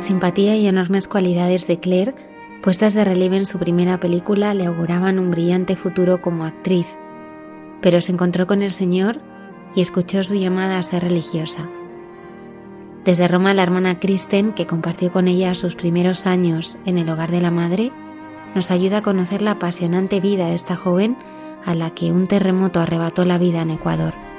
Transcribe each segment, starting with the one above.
Simpatía y enormes cualidades de Claire, puestas de relieve en su primera película, le auguraban un brillante futuro como actriz, pero se encontró con el Señor y escuchó su llamada a ser religiosa. Desde Roma, la hermana Kristen, que compartió con ella sus primeros años en el hogar de la madre, nos ayuda a conocer la apasionante vida de esta joven a la que un terremoto arrebató la vida en Ecuador.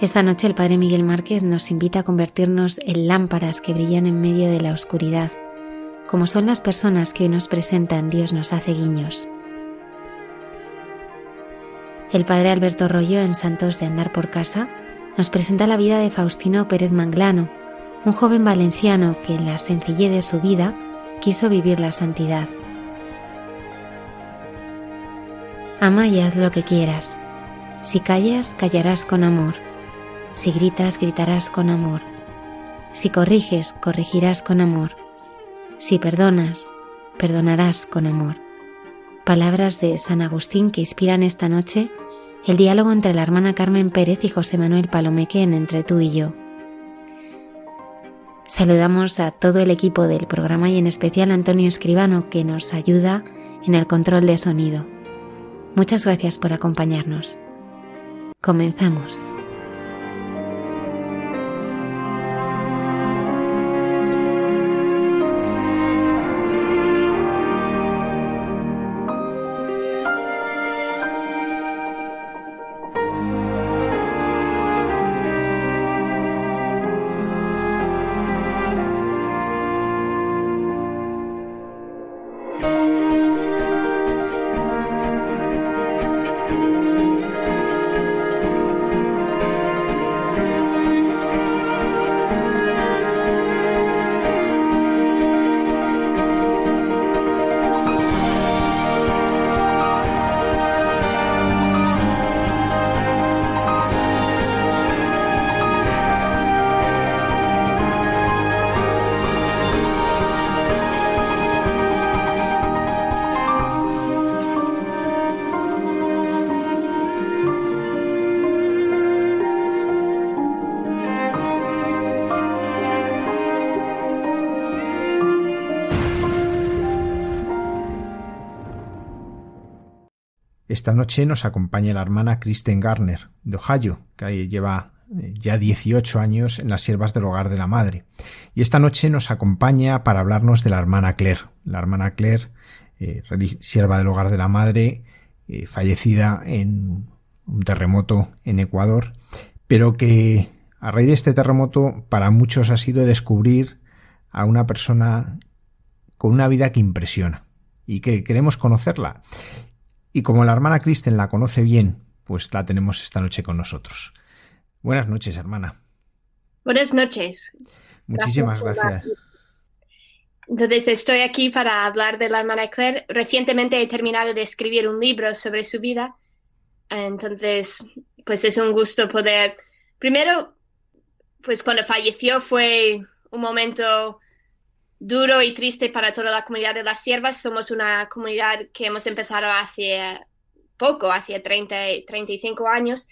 Esta noche el Padre Miguel Márquez nos invita a convertirnos en lámparas que brillan en medio de la oscuridad, como son las personas que hoy nos presentan Dios nos hace guiños. El Padre Alberto Rollo en Santos de Andar por Casa nos presenta la vida de Faustino Pérez Manglano, un joven valenciano que en la sencillez de su vida quiso vivir la santidad. Ama y haz lo que quieras. Si callas, callarás con amor. Si gritas, gritarás con amor. Si corriges, corregirás con amor. Si perdonas, perdonarás con amor. Palabras de San Agustín que inspiran esta noche el diálogo entre la hermana Carmen Pérez y José Manuel Palomeque en Entre tú y yo. Saludamos a todo el equipo del programa y en especial a Antonio Escribano que nos ayuda en el control de sonido. Muchas gracias por acompañarnos. Comenzamos. Esta noche nos acompaña la hermana Kristen Garner, de Ohio, que lleva eh, ya 18 años en las siervas del hogar de la madre. Y esta noche nos acompaña para hablarnos de la hermana Claire. La hermana Claire, eh, sierva del hogar de la madre, eh, fallecida en un terremoto en Ecuador, pero que a raíz de este terremoto para muchos ha sido descubrir a una persona con una vida que impresiona y que queremos conocerla. Y como la hermana Kristen la conoce bien, pues la tenemos esta noche con nosotros. Buenas noches, hermana. Buenas noches. Muchísimas gracias. Entonces estoy aquí para hablar de la hermana Claire. Recientemente he terminado de escribir un libro sobre su vida. Entonces, pues es un gusto poder, primero, pues cuando falleció fue un momento duro y triste para toda la comunidad de las siervas. Somos una comunidad que hemos empezado hace poco, hace 30, 35 años.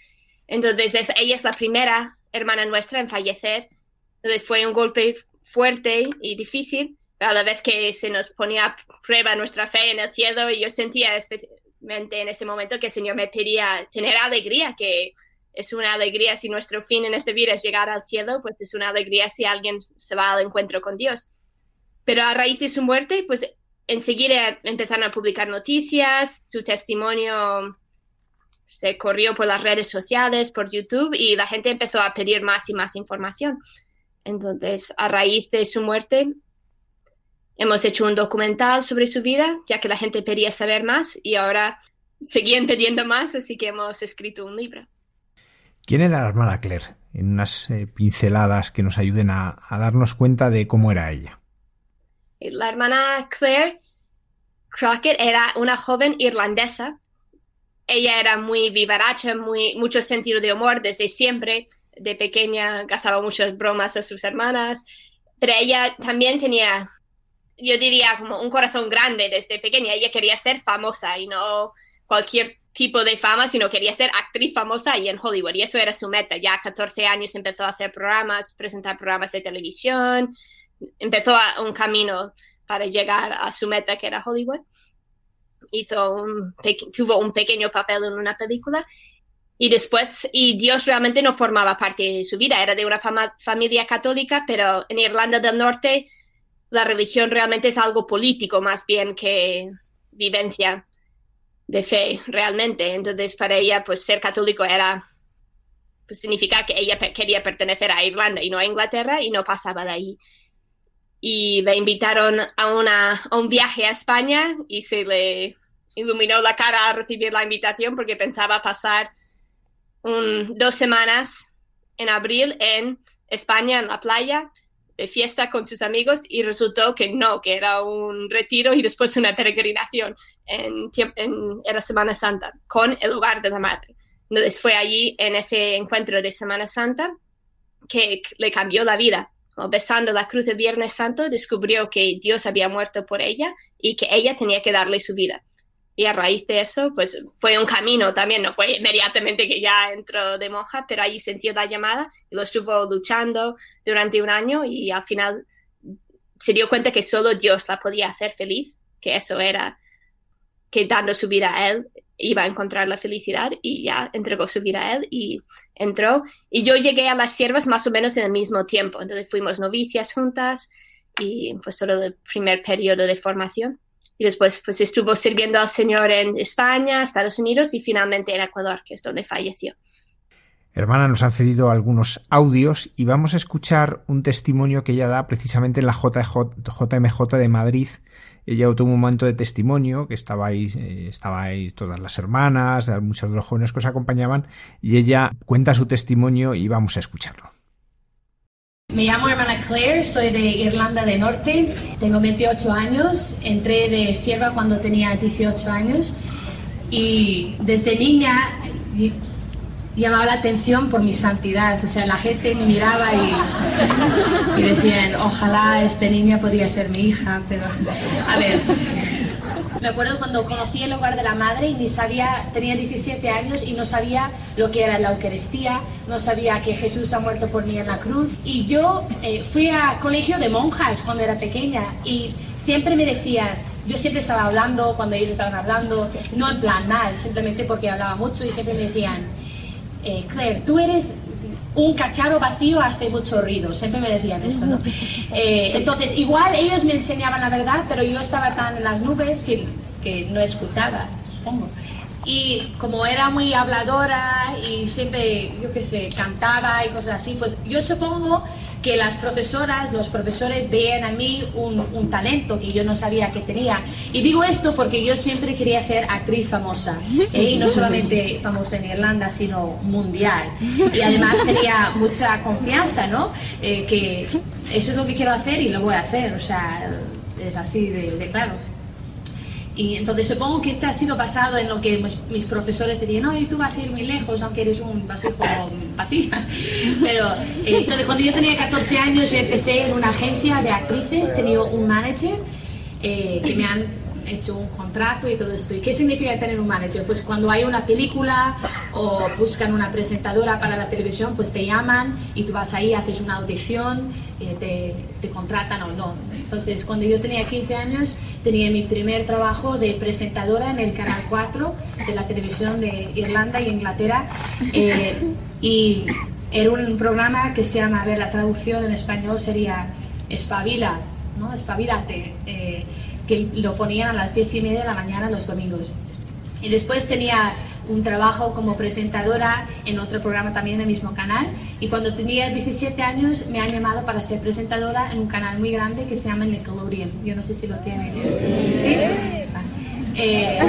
Entonces, ella es la primera hermana nuestra en fallecer. Entonces, fue un golpe fuerte y difícil, a la vez que se nos ponía a prueba nuestra fe en el cielo y yo sentía especialmente en ese momento que el Señor me pedía tener alegría, que es una alegría si nuestro fin en este vida es llegar al cielo, pues es una alegría si alguien se va al encuentro con Dios. Pero a raíz de su muerte, pues enseguida empezaron a publicar noticias, su testimonio se corrió por las redes sociales, por YouTube, y la gente empezó a pedir más y más información. Entonces, a raíz de su muerte, hemos hecho un documental sobre su vida, ya que la gente pedía saber más y ahora seguían pidiendo más, así que hemos escrito un libro. ¿Quién era la hermana Claire? En unas eh, pinceladas que nos ayuden a darnos cuenta de cómo era ella. La hermana Claire Crockett era una joven irlandesa. Ella era muy vivaracha, muy, mucho sentido de humor desde siempre. De pequeña gastaba muchas bromas a sus hermanas, pero ella también tenía, yo diría, como un corazón grande desde pequeña. Ella quería ser famosa y no cualquier tipo de fama, sino quería ser actriz famosa y en Hollywood. Y eso era su meta. Ya a 14 años empezó a hacer programas, presentar programas de televisión, empezó un camino para llegar a su meta que era Hollywood. Hizo un, tuvo un pequeño papel en una película y después, y Dios realmente no formaba parte de su vida, era de una familia católica, pero en Irlanda del Norte la religión realmente es algo político más bien que vivencia de fe realmente. Entonces, para ella, pues ser católico era, pues significa que ella quería pertenecer a Irlanda y no a Inglaterra y no pasaba de ahí y le invitaron a, una, a un viaje a España y se le iluminó la cara a recibir la invitación porque pensaba pasar un, dos semanas en abril en España, en la playa, de fiesta con sus amigos y resultó que no, que era un retiro y después una peregrinación en, en, en la Semana Santa con el hogar de la madre. Entonces fue allí en ese encuentro de Semana Santa que le cambió la vida besando la cruz el Viernes Santo, descubrió que Dios había muerto por ella y que ella tenía que darle su vida. Y a raíz de eso, pues fue un camino también, no fue inmediatamente que ya entró de monja, pero ahí sintió la llamada y lo estuvo luchando durante un año y al final se dio cuenta que solo Dios la podía hacer feliz, que eso era que dando su vida a Él iba a encontrar la felicidad y ya entregó su vida a Él y entró. Y yo llegué a las siervas más o menos en el mismo tiempo. Entonces fuimos novicias juntas y pues todo el primer periodo de formación. Y después pues estuvo sirviendo al Señor en España, Estados Unidos y finalmente en Ecuador, que es donde falleció. Hermana, nos han cedido algunos audios y vamos a escuchar un testimonio que ella da precisamente en la JMJ de Madrid ella tuvo un momento de testimonio, que estabais, eh, todas las hermanas, muchos de los jóvenes que os acompañaban, y ella cuenta su testimonio y vamos a escucharlo. Me llamo hermana Claire, soy de Irlanda del Norte, tengo 28 años, entré de sierva cuando tenía 18 años y desde niña llamaba la atención por mi santidad. O sea, la gente me miraba y, y decían, ojalá este niña podría ser mi hija, pero a ver. Me acuerdo cuando conocí el hogar de la madre y ni sabía, tenía 17 años y no sabía lo que era la Eucaristía, no sabía que Jesús ha muerto por mí en la cruz. Y yo eh, fui a colegio de monjas cuando era pequeña y siempre me decían, yo siempre estaba hablando cuando ellos estaban hablando, no en plan mal, simplemente porque hablaba mucho y siempre me decían, eh, Claire, tú eres un cacharro vacío hace mucho ruido, siempre me decían eso, ¿no? Eh, entonces, igual ellos me enseñaban la verdad, pero yo estaba tan en las nubes que, que no escuchaba, supongo. Y como era muy habladora y siempre, yo qué sé, cantaba y cosas así, pues yo supongo que las profesoras, los profesores veían a mí un, talento que yo no sabía que tenía. Y digo esto porque yo siempre quería ser actriz famosa, ¿eh? y no solamente famosa en Irlanda, sino mundial. Y además tenía mucha confianza, ¿no? Eh, que eso es lo que quiero hacer y lo voy a hacer, o sea, es así de, claro. Y entonces supongo que este ha sido basado en lo que mis, profesores dirían, no, y tú vas a ir muy lejos, aunque eres un basijo vacío. Pero eh, entonces cuando yo tenía 14 años yo empecé en una agencia de actrices, tenía un manager eh, que me han hecho un contrato y todo esto. ¿Y qué significa tener un manager? Pues cuando hay una película o buscan una presentadora para la televisión, pues te llaman y tú vas ahí, haces una audición, eh, te, te, contratan o no. Entonces, cuando yo tenía 15 años, tenía mi primer trabajo de presentadora en el Canal 4 de la televisión de Irlanda y Inglaterra. Eh, y era un programa que se llama, a ver, la traducción en español sería Espabila, ¿no? Espabilate. Eh, que lo ponían a las diez y media de la mañana los domingos. Y después tenía un trabajo como presentadora en otro programa también en el mismo canal. Y cuando tenía 17 años me han llamado para ser presentadora en un canal muy grande que se llama Nickelodeon. Yo no sé si lo tienen. ¿Sí? Eh,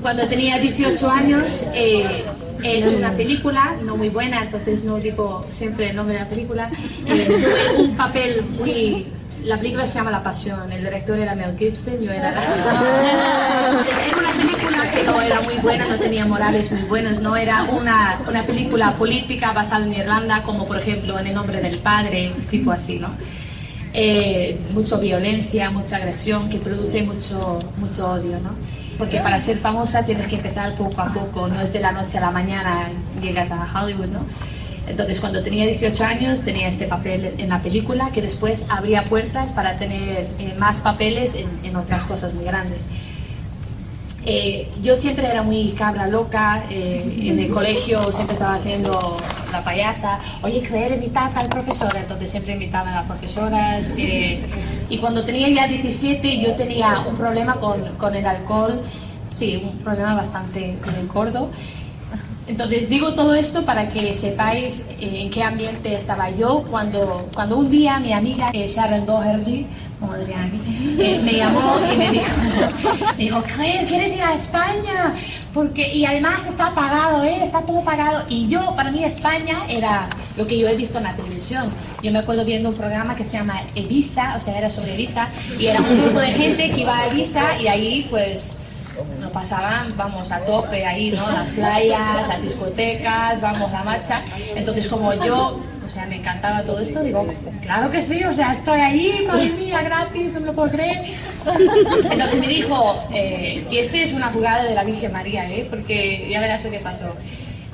cuando tenía 18 años eh, he hecho una película, no muy buena, entonces no digo siempre el nombre de la película. Eh, tuve un papel muy la película se llama La Pasión, el director era Mel Gibson, yo era la... Era una película que no era muy buena, no tenía morales muy buenos, no era una, una película política basada en Irlanda, como por ejemplo En el nombre del padre, tipo así, ¿no? Eh, mucha violencia, mucha agresión, que produce mucho, mucho odio, ¿no? Porque para ser famosa tienes que empezar poco a poco, no es de la noche a la mañana llegas a Hollywood, ¿no? Entonces, cuando tenía 18 años, tenía este papel en la película que después abría puertas para tener eh, más papeles en, otras cosas muy grandes. Eh, yo siempre era muy cabra loca, eh, en el colegio siempre estaba haciendo la payasa, oye, Claire, invita a tal profesora, entonces siempre invitaban a las profesoras. y cuando tenía ya 17 yo tenía un problema con, con el alcohol, sí, un problema bastante gordo. Entonces digo todo esto para que sepáis eh, en qué ambiente estaba yo cuando, cuando un día mi amiga eh, Sharon Doherty, eh, me llamó y me dijo, dijo, Claire, ¿quieres ir a España? Porque, y además está pagado, ¿eh? está todo pagado. Y yo, para mí España era lo que yo he visto en la televisión. Yo me acuerdo viendo un programa que se llama Ibiza, o sea, era sobre Ibiza, y era un grupo de gente que iba a Ibiza y ahí pues nos pasaban, vamos, a tope ahí, ¿no? Las playas, las discotecas, vamos, la marcha. Entonces, como yo, o sea, me encantaba todo esto, digo, claro que sí, o sea, estoy ahí, madre mía, gratis, no me lo puedo creer. Entonces me dijo, eh, y este es una jugada de la Virgen María, ¿eh? Porque ya verás lo que pasó.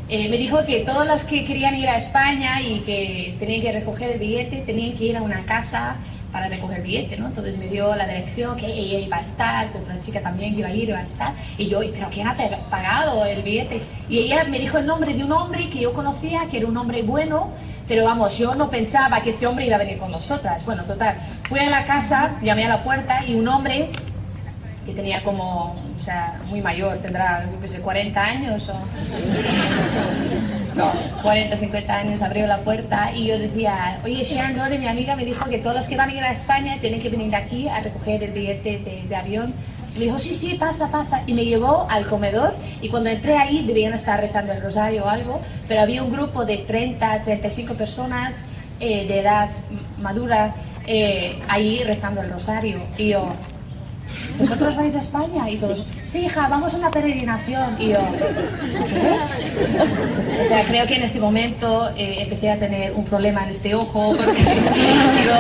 Eh, me dijo que todas las que querían ir a España y que tenían que recoger el billete tenían que ir a una casa para recoger billete, ¿no? Entonces me dio la dirección que ella iba a estar, que otra chica también iba a ir, iba a estar. Y yo, ¿pero quién ha pagado el billete? Y ella me dijo el nombre de un hombre que yo conocía, que era un hombre bueno, pero vamos, yo no pensaba que este hombre iba a venir con nosotras. Bueno, total, fui a la casa, llamé a la puerta y un hombre que tenía como, o sea, muy mayor, tendrá, yo qué sé, 40 años o... no, 40, 50 años, abrió la puerta y yo decía, oye, Sharon Dore, mi amiga, me dijo que todos los que van a ir a España tienen que venir aquí a recoger el billete de, avión. me dijo, sí, sí, pasa, pasa. Y me llevó al comedor y cuando entré ahí debían estar rezando el rosario o algo, pero había un grupo de 30, 35 personas eh, de edad madura eh, ahí rezando el rosario. Y yo, ¿vosotros vais a España? Y todos, sí, hija, vamos a una peregrinación. Y yo, O sea, creo que en este momento eh, empecé a tener un problema en este ojo, porque digo,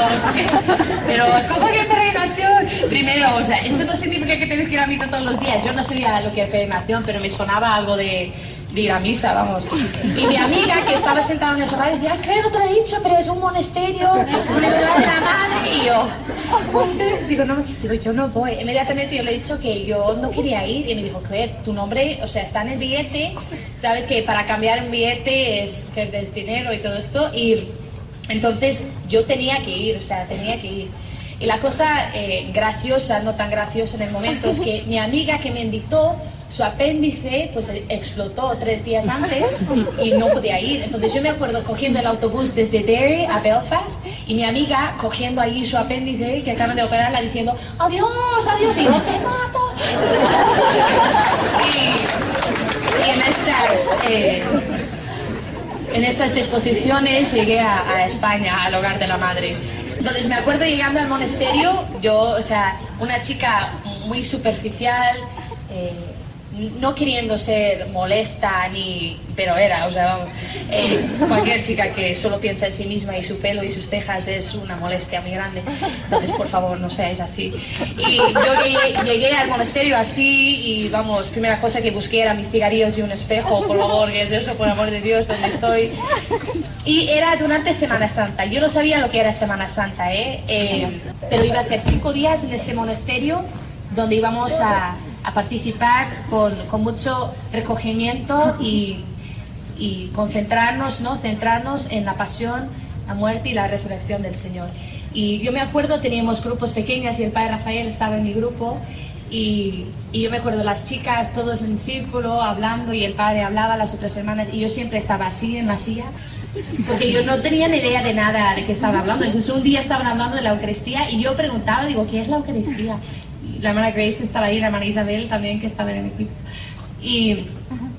pero ¿cómo que peregrinación? Primero, o sea, esto no significa que tienes que ir a misa todos los días. Yo no sabía lo que era peregrinación, pero me sonaba algo de de a misa, vamos. Y mi amiga que estaba sentada en el sofá decía, ¿qué no te lo he dicho? Pero es un monasterio, una de la madre. Y yo, digo, no, digo, yo no voy. Inmediatamente yo le he dicho que yo no quería ir. Y me dijo, Claire, tu nombre, o sea, está en el billete. Sabes que para cambiar un billete es perder dinero y todo esto. Y entonces yo tenía que ir, o sea, tenía que ir. Y la cosa eh, graciosa, no tan graciosa en el momento, es que mi amiga que me invitó su apéndice pues explotó tres días antes y no podía ir. Entonces yo me acuerdo cogiendo el autobús desde Derry a Belfast y mi amiga cogiendo allí su apéndice que acaban de operarla diciendo adiós, adiós y yo te mato. Y, en estas... Eh, en estas disposiciones llegué a, a España, al hogar de la madre. Entonces me acuerdo llegando al monasterio, yo, o sea, una chica muy superficial. Eh, no queriendo ser molesta ni pero era o sea eh, cualquier chica que solo piensa en sí misma y su pelo y sus cejas es una molestia muy grande. Entonces por favor no seáis así. Y yo llegué, al monasterio así y vamos primera cosa que busqué era mis cigarrillos y un espejo por favor que es eso por amor de Dios donde estoy y era durante Semana Santa. Yo no sabía lo que era Semana Santa ¿eh? eh pero iba a ser cinco días en este monasterio donde íbamos a a participar con, mucho recogimiento y, concentrarnos, ¿no? centrarnos en la pasión, la muerte y la resurrección del Señor. Y yo me acuerdo, teníamos grupos pequeños y el padre Rafael estaba en mi grupo y, yo me acuerdo las chicas todos en círculo hablando y el padre hablaba, las otras hermanas y yo siempre estaba así en la silla porque yo no tenía ni idea de nada de qué estaban hablando. Entonces un día estaban hablando de la Eucaristía y yo preguntaba, digo, ¿qué es la Eucaristía? La hermana Grace estaba ahí, la hermana Isabel también, que estaba en el equipo. Y,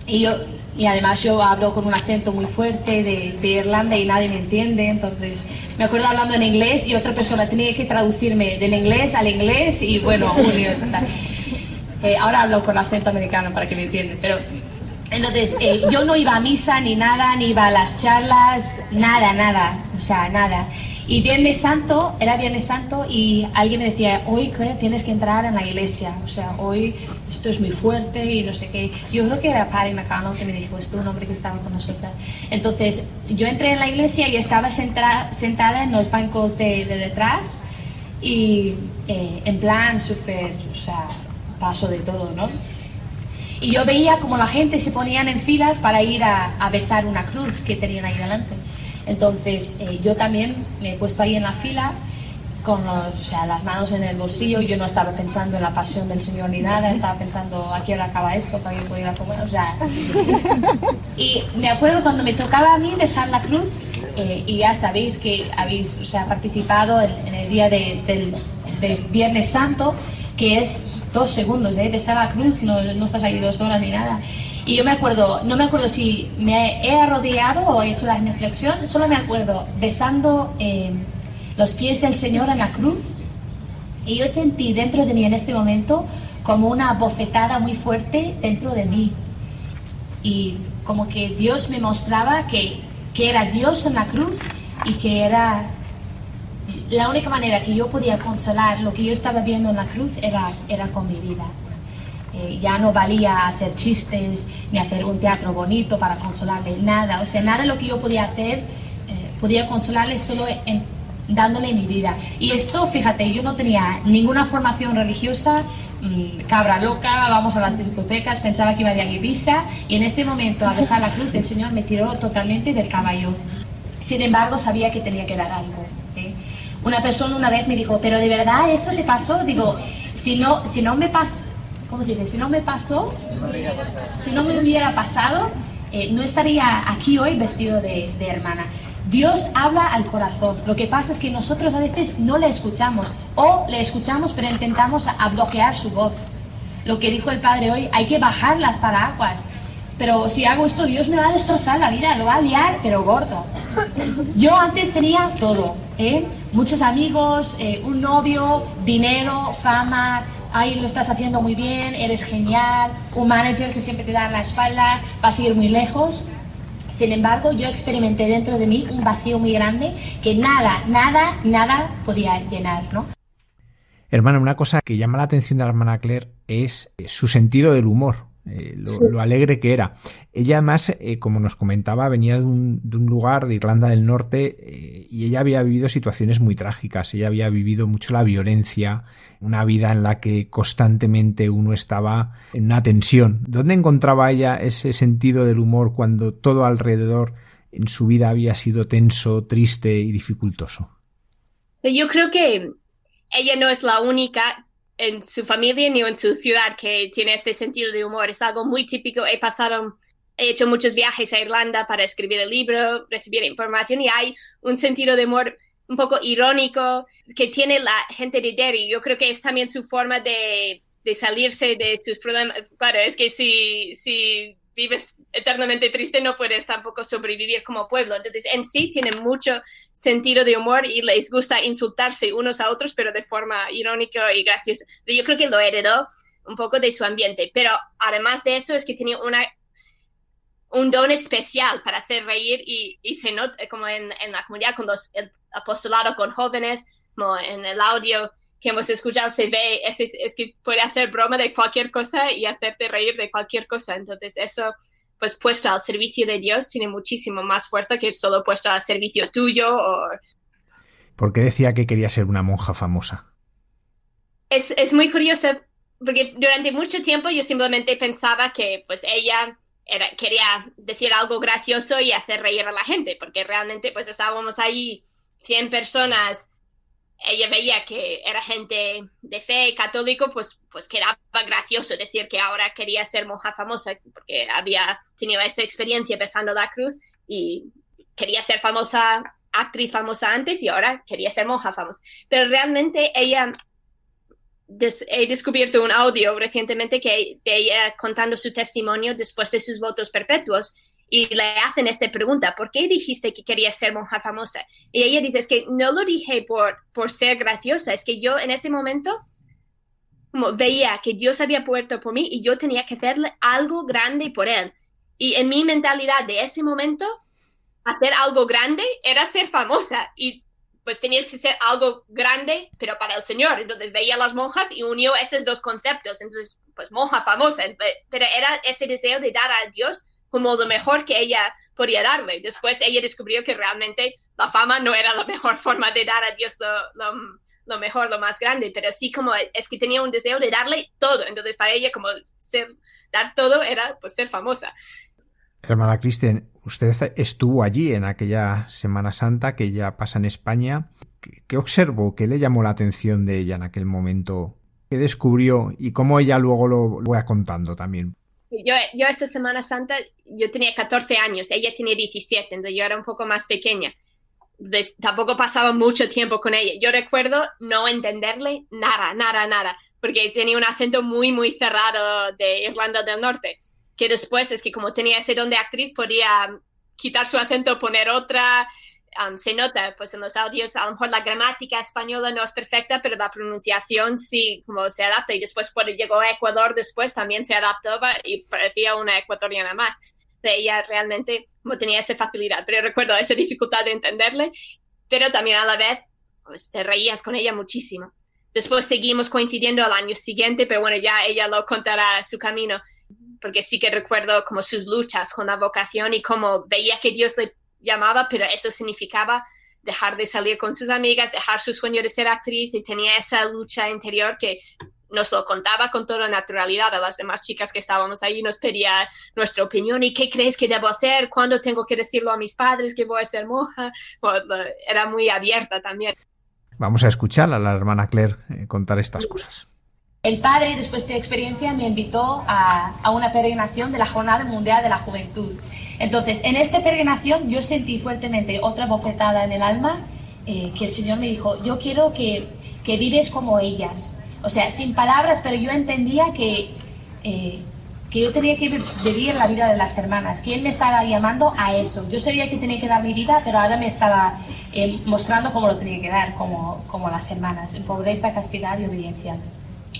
y, yo, y además yo hablo con un acento muy fuerte de, de, Irlanda y nadie me entiende, entonces me acuerdo hablando en inglés y otra persona tenía que traducirme del inglés al inglés y bueno, eh, ahora hablo con acento americano para que me entiendan, pero entonces eh, yo no iba a misa ni nada, ni iba a las charlas, nada, nada, o sea, nada. Y Viernes Santo, era Viernes Santo y alguien me decía, hoy Claire tienes que entrar en la iglesia, o sea, hoy esto es muy fuerte y no sé qué. Yo creo que era Padre McConnell que me dijo esto, un hombre que estaba con nosotros. Entonces yo entré en la iglesia y estaba sentada en los bancos de, detrás y eh, en plan súper, o sea, paso de todo, ¿no? Y yo veía como la gente se ponían en filas para ir a, a besar una cruz que tenían ahí delante. Entonces eh, yo también me he puesto ahí en la fila con las manos en el bolsillo, yo no estaba pensando en la pasión del Señor ni nada, estaba pensando a qué hora acaba esto para yo poder comer, o sea... Y me acuerdo cuando me tocaba a mí besar la cruz, eh, y ya sabéis que habéis o sea, participado en, el día del, Viernes Santo, que es dos segundos, ¿eh? besar la cruz, no, no estás ahí dos horas ni nada. Y yo me acuerdo, no me acuerdo si me he arrodillado o he hecho la reflexión, solo me acuerdo besando eh, los pies del Señor en la cruz. Y yo sentí dentro de mí en este momento como una bofetada muy fuerte dentro de mí. Y como que Dios me mostraba que, que era Dios en la cruz y que era la única manera que yo podía consolar lo que yo estaba viendo en la cruz era, era con mi vida. Eh, ya no valía hacer chistes ni hacer un teatro bonito para consolarle, nada. O sea, nada de lo que yo podía hacer eh, podía consolarle solo en, dándole mi vida. Y esto, fíjate, yo no tenía ninguna formación religiosa, mm, cabra loca, vamos a las discotecas, pensaba que iba a ir a Ibiza y en este momento, a besar la cruz, el Señor me tiró totalmente del caballo. Sin embargo, sabía que tenía que dar algo. ¿eh? Una persona una vez me dijo, pero de verdad eso te pasó, digo, si no, si no me pasó, ¿cómo se dice? Si no me pasó, si no me hubiera pasado, eh, no estaría aquí hoy vestido de, hermana. Dios habla al corazón. Lo que pasa es que nosotros a veces no le escuchamos o le escuchamos pero intentamos a bloquear su voz. Lo que dijo el Padre hoy, hay que bajar las paraguas. Pero si hago esto, Dios me va a destrozar la vida, lo va a liar, pero gordo. Yo antes tenía todo, ¿eh? muchos amigos, eh, un novio, dinero, fama, ahí lo estás haciendo muy bien, eres genial, un manager que siempre te da la espalda, vas a ir muy lejos. Sin embargo, yo experimenté dentro de mí un vacío muy grande que nada, nada, nada podía llenar, ¿no? Hermana, una cosa que llama la atención de la hermana Claire es su sentido del humor. Eh, lo, alegre que era. Ella además, eh, como nos comentaba, venía de un, lugar de Irlanda del Norte eh, y ella había vivido situaciones muy trágicas. Ella había vivido mucho la violencia, una vida en la que constantemente uno estaba en una tensión. ¿Dónde encontraba ella ese sentido del humor cuando todo alrededor en su vida había sido tenso, triste y dificultoso? Yo creo que ella no es la única en su familia ni en su ciudad que tiene este sentido de humor. Es algo muy típico. He pasado, he hecho muchos viajes a Irlanda para escribir el libro, recibir información y hay un sentido de humor un poco irónico que tiene la gente de Derry. Yo creo que es también su forma de, de salirse de sus problemas. Claro, es que si, si vives eternamente triste, no puedes tampoco sobrevivir como pueblo. Entonces, en sí tienen mucho sentido de humor y les gusta insultarse unos a otros, pero de forma irónica y graciosa. Yo creo que lo heredó un poco de su ambiente, pero además de eso es que tenía una un don especial para hacer reír y, y se nota como en, la comunidad con los, el con jóvenes, como en el audio que hemos escuchado se ve, es, es, que puede hacer broma de cualquier cosa y hacerte reír de cualquier cosa. Entonces eso, pues puesto al servicio de Dios, tiene muchísimo más fuerza que solo puesto al servicio tuyo o... ¿Por qué decía que quería ser una monja famosa? Es, es muy curioso porque durante mucho tiempo yo simplemente pensaba que pues ella era, quería decir algo gracioso y hacer reír a la gente, porque realmente pues estábamos ahí 100 personas ella veía que era gente de fe católico, pues, pues quedaba gracioso decir que ahora quería ser monja famosa, porque había tenido esa experiencia besando la cruz y quería ser famosa, actriz famosa antes y ahora quería ser monja famosa. Pero realmente ella, he descubierto un audio recientemente que de ella contando su testimonio después de sus votos perpetuos y le hacen esta pregunta, ¿por qué dijiste que querías ser monja famosa? Y ella dice, es que no lo dije por, por ser graciosa, es que yo en ese momento veía que Dios había puesto por mí y yo tenía que hacerle algo grande por él. Y en mi mentalidad de ese momento, hacer algo grande era ser famosa y pues tenías que ser algo grande, pero para el Señor. Entonces veía a las monjas y unió esos dos conceptos. Entonces, pues monja famosa, pero era ese deseo de dar a Dios como lo mejor que ella podía darle. Después ella descubrió que realmente la fama no era la mejor forma de dar a Dios lo, lo, mejor, lo más grande, pero sí como es que tenía un deseo de darle todo. Entonces para ella como ser, dar todo era pues ser famosa. Hermana Kristen, usted estuvo allí en aquella Semana Santa que ya pasa en España. ¿Qué observó? ¿Qué le llamó la atención de ella en aquel momento? ¿Qué descubrió? Y cómo ella luego lo, lo va contando también. Yo, yo esa Semana Santa, yo tenía 14 años, ella tenía 17, entonces yo era un poco más pequeña. tampoco pasaba mucho tiempo con ella. Yo recuerdo no entenderle nada, nada, nada, porque tenía un acento muy, muy cerrado de Irlanda del Norte, que después es que como tenía ese don de actriz, podía quitar su acento, poner otra, Se nota pues en los audios, a lo mejor la gramática española no es perfecta, pero la pronunciación sí, como se adapta. Y después cuando llegó a Ecuador, después también se adaptaba y parecía una ecuatoriana más. De ella realmente como tenía esa facilidad, pero recuerdo esa dificultad de entenderle, pero también a la vez pues, te reías con ella muchísimo. Después seguimos coincidiendo al año siguiente, pero bueno, ya ella lo contará su camino, porque sí que recuerdo como sus luchas con la vocación y cómo veía que Dios le llamaba, pero eso significaba dejar de salir con sus amigas, dejar su sueño de ser actriz y tenía esa lucha interior que nos lo contaba con toda naturalidad a las demás chicas que estábamos ahí, nos pedía nuestra opinión y qué crees que debo hacer, cuándo tengo que decirlo a mis padres que voy a ser monja. era muy abierta también. Vamos a escuchar a la hermana Claire eh, contar estas cosas. El padre, después de la experiencia, me invitó a, a una peregrinación de la Jornada Mundial de la Juventud. Entonces, en esta peregrinación yo sentí fuertemente otra bofetada en el alma, eh, que el Señor me dijo, yo quiero que, que, vives como ellas. O sea, sin palabras, pero yo entendía que, eh, que yo tenía que vivir la vida de las hermanas, que Él me estaba llamando a eso. Yo sabía que tenía que dar mi vida, pero ahora me estaba eh, mostrando cómo lo tenía que dar, como, como las hermanas, en pobreza, castidad y obediencia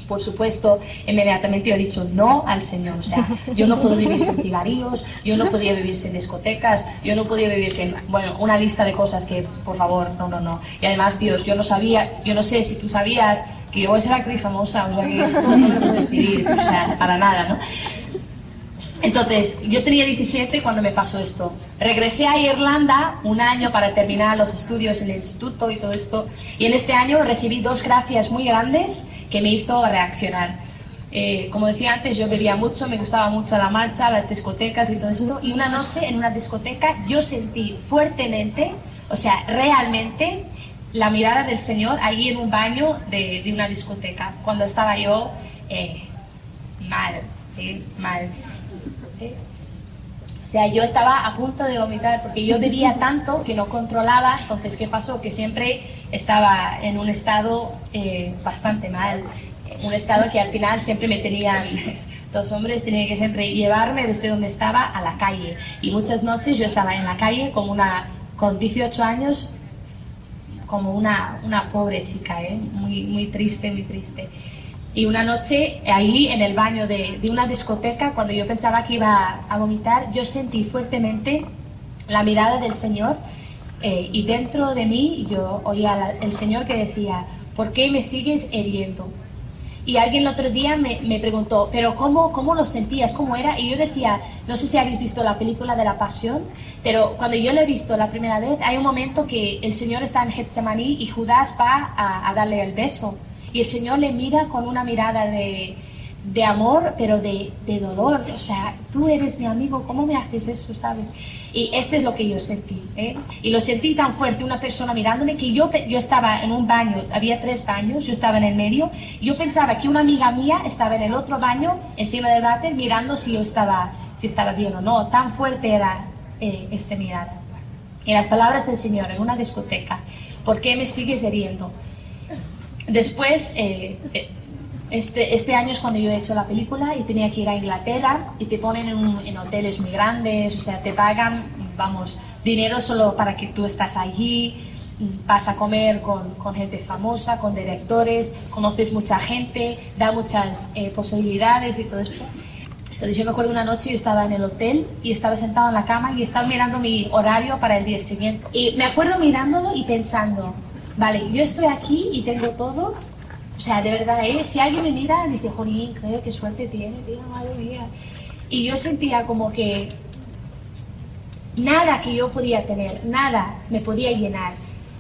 por supuesto, inmediatamente yo he dicho no al Señor. O sea, yo no puedo vivir sin cigarrillos, yo no podía vivir sin discotecas, yo no podía vivir sin, bueno, una lista de cosas que, por favor, no, no, no. Y además, Dios, yo no sabía, yo no sé si tú sabías que yo voy a ser actriz famosa, o sea, que esto no lo puedes pedir, o sea, para nada, ¿no? Entonces, yo tenía 17 cuando me pasó esto. Regresé a Irlanda un año para terminar los estudios en el instituto y todo esto. Y en este año recibí dos gracias muy grandes que me hizo reaccionar. Eh, como decía antes, yo bebía mucho, me gustaba mucho la marcha, las discotecas y todo esto. Y una noche en una discoteca yo sentí fuertemente, o sea, realmente, la mirada del Señor allí en un baño de, de una discoteca, cuando estaba yo eh, mal, eh, mal. O sea, yo estaba a punto de vomitar porque yo bebía tanto que no controlaba. Entonces, ¿qué pasó? Que siempre estaba en un estado eh, bastante mal. Un estado que al final siempre me tenían Dos hombres tenían que siempre llevarme desde donde estaba a la calle. Y muchas noches yo estaba en la calle como una, con 18 años, como una, una pobre chica, ¿eh? muy, muy triste, muy triste. Y una noche, ahí en el baño de, de, una discoteca, cuando yo pensaba que iba a vomitar, yo sentí fuertemente la mirada del Señor eh, y dentro de mí yo oía el Señor que decía, ¿por qué me sigues heriendo? Y alguien el otro día me, me, preguntó, ¿pero cómo, cómo lo sentías? ¿Cómo era? Y yo decía, no sé si habéis visto la película de la Pasión, pero cuando yo la he visto la primera vez, hay un momento que el Señor está en Getsemaní y Judas va a, a darle el beso. Y el Señor le mira con una mirada de, de amor, pero de, de, dolor. O sea, tú eres mi amigo, ¿cómo me haces eso, sabes? Y eso es lo que yo sentí. ¿eh? Y lo sentí tan fuerte, una persona mirándome, que yo, yo estaba en un baño, había tres baños, yo estaba en el medio, yo pensaba que una amiga mía estaba en el otro baño, encima del váter, mirando si yo estaba, si estaba bien o no. Tan fuerte era eh, este mirada. Y las palabras del Señor en una discoteca, ¿por qué me sigues heriendo? Después, eh, eh, este, este año es cuando yo he hecho la película y tenía que ir a Inglaterra y te ponen en, hoteles muy grandes, o sea, te pagan, vamos, dinero solo para que tú estás allí, vas a comer con, con gente famosa, con directores, conoces mucha gente, da muchas eh, posibilidades y todo esto. Entonces yo me acuerdo una noche yo estaba en el hotel y estaba sentado en la cama y estaba mirando mi horario para el día siguiente. Y me acuerdo mirándolo y pensando, vale, yo estoy aquí y tengo todo. O sea, de verdad, ¿eh? si alguien me mira, me dice, Jolín, qué suerte tiene, tío, madre mía. Y yo sentía como que nada que yo podía tener, nada me podía llenar.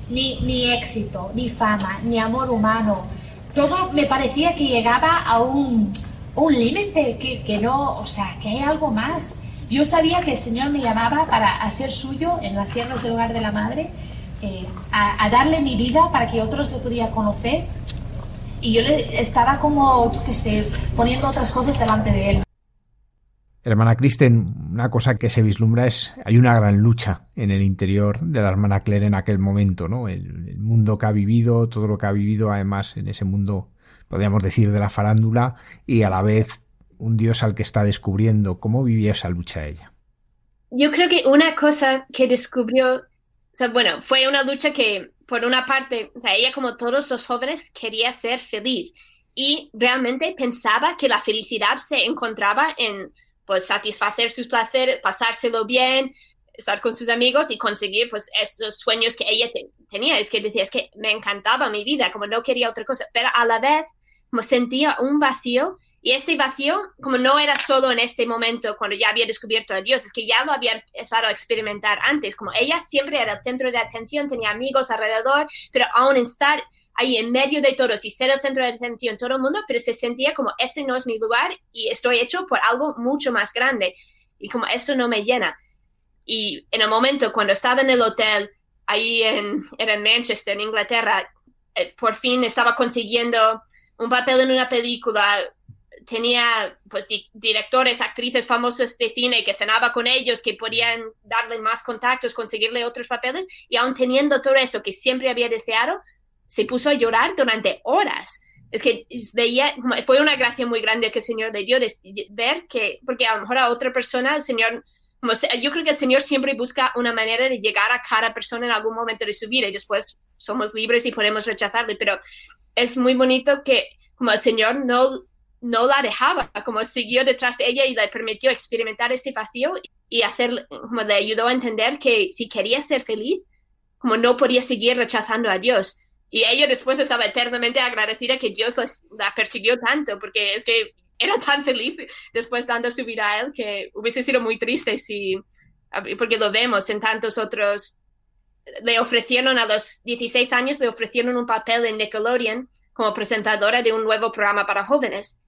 Ni, ni éxito, ni fama, ni amor humano. Todo me parecía que llegaba a un, un límite, que, que no, o sea, que hay algo más. Yo sabía que el Señor me llamaba para hacer suyo en las sierras del hogar de la madre eh, a, a, darle mi vida para que otros le pudieran conocer. Y yo le estaba como, qué sé, poniendo otras cosas delante de él. Hermana Kristen, una cosa que se vislumbra es, hay una gran lucha en el interior de la hermana Claire en aquel momento, ¿no? El, el mundo que ha vivido, todo lo que ha vivido, además, en ese mundo, podríamos decir, de la farándula, y a la vez un Dios al que está descubriendo. ¿Cómo vivía esa lucha ella? Yo creo que una cosa que descubrió o sea, bueno, fue una lucha que, por una parte, o sea, ella como todos los jóvenes quería ser feliz y realmente pensaba que la felicidad se encontraba en pues satisfacer sus placeres, pasárselo bien, estar con sus amigos y conseguir pues esos sueños que ella te tenía. Es que decía, es que me encantaba mi vida, como no quería otra cosa, pero a la vez como sentía un vacío y este vacío, como no era solo en este momento cuando ya había descubierto a Dios, es que ya lo había empezado a experimentar antes, como ella siempre era el centro de atención, tenía amigos alrededor, pero aún estar ahí en medio de todos y ser el centro de atención todo el mundo, pero se sentía como este no es mi lugar y estoy hecho por algo mucho más grande y como esto no me llena. Y en el momento cuando estaba en el hotel, ahí en, era en Manchester, en Inglaterra, eh, por fin estaba consiguiendo un papel en una película, tenía pues di directores, actrices famosas de cine que cenaba con ellos, que podían darle más contactos, conseguirle otros papeles, y aún teniendo todo eso que siempre había deseado, se puso a llorar durante horas. Es que veía, fue una gracia muy grande que el Señor le dio de ver que, porque a lo mejor a otra persona el Señor, yo creo que el Señor siempre busca una manera de llegar a cada persona en algún momento de su vida y después somos libres y podemos rechazarle, pero es muy bonito que como el Señor no no la dejaba, como siguió detrás de ella y le permitió experimentar ese vacío y hacer, como le ayudó a entender que si quería ser feliz, como no podía seguir rechazando a Dios. Y ella después estaba eternamente agradecida que Dios la persiguió tanto, porque es que era tan feliz después dando su vida a él que hubiese sido muy triste si, porque lo vemos en tantos otros, le ofrecieron a los 16 años, le ofrecieron un papel en Nickelodeon como presentadora de un nuevo programa para jóvenes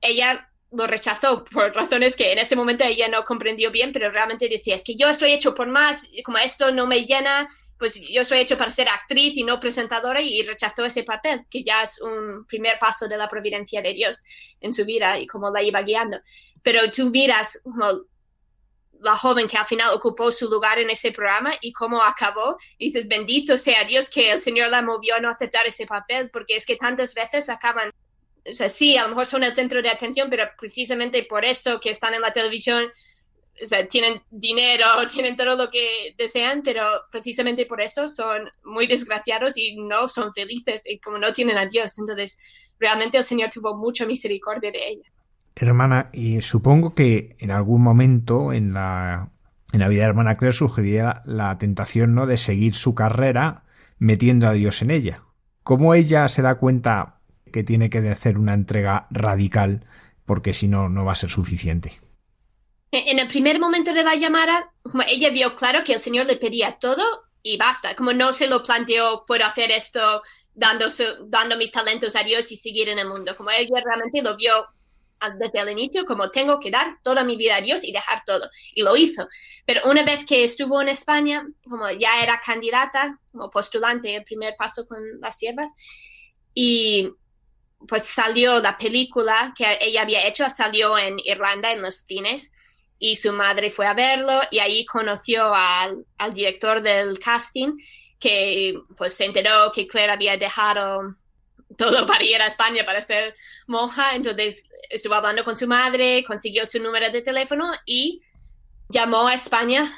ella lo rechazó por razones que en ese momento ella no comprendió bien, pero realmente decía, es que yo estoy hecho por más, como esto no me llena, pues yo estoy hecho para ser actriz y no presentadora y rechazó ese papel, que ya es un primer paso de la providencia de Dios en su vida y cómo la iba guiando. Pero tú miras como la joven que al final ocupó su lugar en ese programa y cómo acabó, y dices, bendito sea Dios que el Señor la movió a no aceptar ese papel, porque es que tantas veces acaban o sea, sí, a lo mejor son el centro de atención, pero precisamente por eso que están en la televisión, o sea, tienen dinero, tienen todo lo que desean, pero precisamente por eso son muy desgraciados y no son felices y como no tienen a Dios. Entonces, realmente el Señor tuvo mucha misericordia de ella. Hermana, y supongo que en algún momento en la, en la vida de hermana Claire surgiría la tentación ¿no? de seguir su carrera metiendo a Dios en ella. ¿Cómo ella se da cuenta que tiene que hacer una entrega radical porque si no, no va a ser suficiente? En el primer momento de la llamada, ella vio claro que el Señor le pedía todo y basta, como no se lo planteó, puedo hacer esto dando, dando mis talentos a Dios y seguir en el mundo, como ella realmente lo vio desde el inicio como tengo que dar toda mi vida a Dios y dejar todo. Y lo hizo. Pero una vez que estuvo en España, como ya era candidata, como postulante, el primer paso con las siervas, y pues salió la película que ella había hecho, salió en Irlanda en los cines y su madre fue a verlo y ahí conoció al, al director del casting que pues se enteró que Claire había dejado todo para ir a España para ser monja. Entonces estuvo hablando con su madre, consiguió su número de teléfono y llamó a España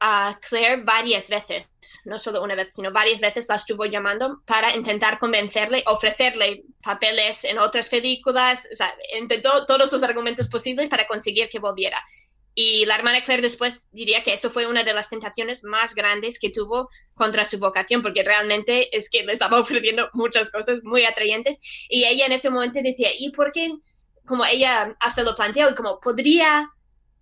a Claire varias veces, no solo una vez, sino varias veces la estuvo llamando para intentar convencerle, ofrecerle papeles en otras películas, o sea, intentó todos los argumentos posibles para conseguir que volviera. Y la hermana Claire después diría que eso fue una de las tentaciones más grandes que tuvo contra su vocación, porque realmente es que le estaba ofreciendo muchas cosas muy atrayentes. Y ella en ese momento decía, ¿y por qué? Como ella hasta lo planteó, y como podría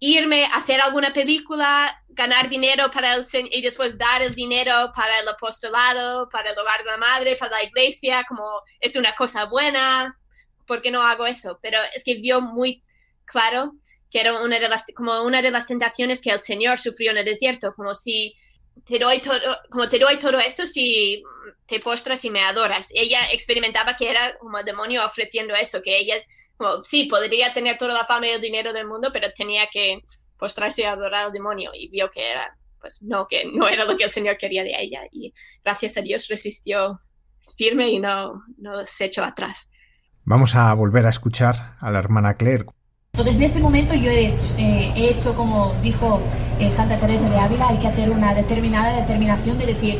irme a hacer alguna película, ganar dinero para el y después dar el dinero para el apostolado, para el hogar de la madre, para la iglesia, como es una cosa buena, ¿por qué no hago eso? Pero es que vio muy claro que era una de las, como una de las tentaciones que el Señor sufrió en el desierto, como si te doy todo, como te doy todo esto si te postras y me adoras. Ella experimentaba que era como el demonio ofreciendo eso, que ella, como, sí, podría tener toda la fama y el dinero del mundo, pero tenía que postrarse y adorar al demonio y vio que era, pues no, que no era lo que el Señor quería de ella y gracias a Dios resistió firme y no, no se echó atrás. Vamos a volver a escuchar a la hermana Claire entonces, en este momento yo he hecho, eh, como dijo eh, Santa Teresa de Ávila, hay que hacer una determinada determinación de decir,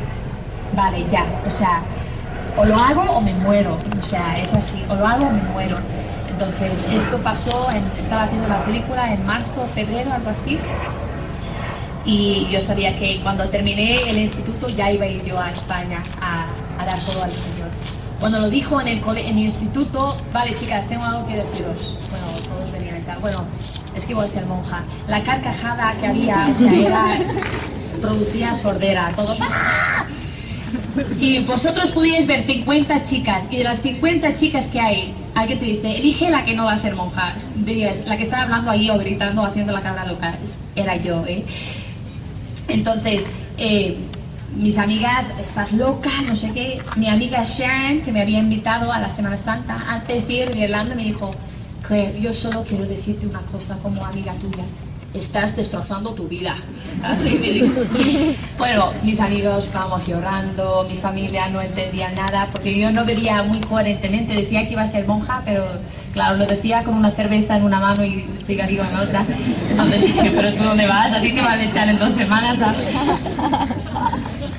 vale, ya, o sea, o lo hago o me muero, o sea, es así, o lo hago o me muero. Entonces, esto pasó, estaba haciendo la película en marzo, febrero, algo así, y yo sabía que cuando terminé el instituto ya iba a ir yo a España a, a dar todo al Señor. Cuando lo dijo en el, en el instituto, vale chicas, tengo algo que deciros. Bueno, bueno, es que voy a ser monja. La carcajada que había, o sea, era, producía sordera. Todos. Si vosotros pudierais ver 50 chicas y de las 50 chicas que hay, alguien te dice, elige la que no va a ser monja. Dirías, la que estaba hablando ahí o gritando o haciendo la cabra loca, era yo, ¿eh? Entonces, eh, mis amigas, estás loca, no sé qué. Mi amiga Sharon, que me había invitado a la Semana Santa, antes de ir a Irlanda, me dijo, Claire, yo solo quiero decirte una cosa como amiga tuya. Estás destrozando tu vida. Así me dijo. Bueno, mis amigos estábamos llorando, mi familia no entendía nada, porque yo no veía muy coherentemente. Decía que iba a ser monja, pero claro, lo decía con una cerveza en una mano y cigarrillo en la otra. Entonces pero tú dónde vas? A ti te a echar en dos semanas.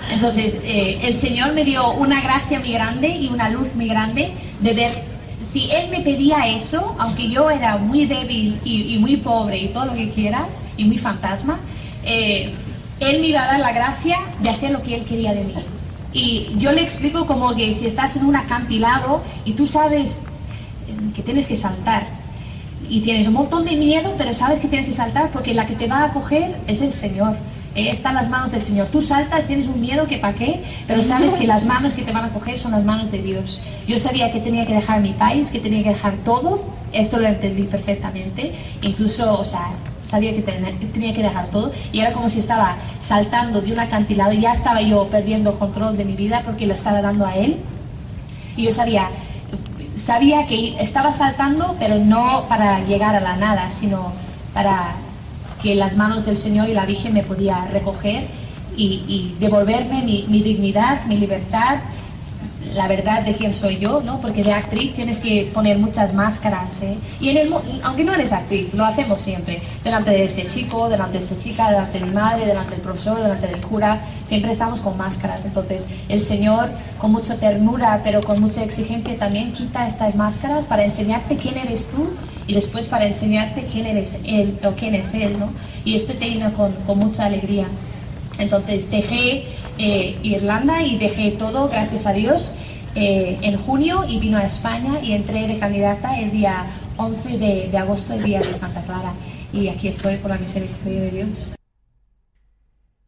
Entonces, eh, el Señor me dio una gracia muy grande y una luz muy grande de ver si él me pedía eso, aunque yo era muy débil y, muy pobre y todo lo que quieras, y muy fantasma, eh, él me iba a dar la gracia de hacer lo que él quería de mí. Y yo le explico como que si estás en un acantilado y tú sabes eh, que tienes que saltar y tienes un montón de miedo, pero sabes que tienes que saltar porque la que te va a coger es el Señor. Eh, está en las manos del Señor. Tú saltas, tienes un miedo que para qué, pero sabes que las manos que te van a coger son las manos de Dios. Yo sabía que tenía que dejar mi país, que tenía que dejar todo, esto lo entendí perfectamente, incluso, o sea, sabía que tenía que dejar todo y era como si estaba saltando de un acantilado ya estaba yo perdiendo control de mi vida porque lo estaba dando a él. Y yo sabía, sabía que estaba saltando, pero no para llegar a la nada, sino para que las manos del Señor y la Virgen me podía recoger y, devolverme mi, dignidad, mi libertad, la verdad de quién soy yo, ¿no? Porque de actriz tienes que poner muchas máscaras, ¿eh? Y en el, aunque no eres actriz, lo hacemos siempre. Delante de este chico, delante de esta chica, delante de mi madre, delante del profesor, delante del cura, siempre estamos con máscaras. Entonces, el Señor, con mucha ternura, pero con mucha exigencia, también quita estas máscaras para enseñarte quién eres tú y después para enseñarte quién eres Él o quién es Él, ¿no? Y esto te llena con, con mucha alegría. Entonces dejé eh, Irlanda y dejé todo, gracias a Dios, eh, en junio y vino a España y entré de candidata el día 11 de, agosto, el día de Santa Clara. Y aquí estoy por la misericordia de Dios.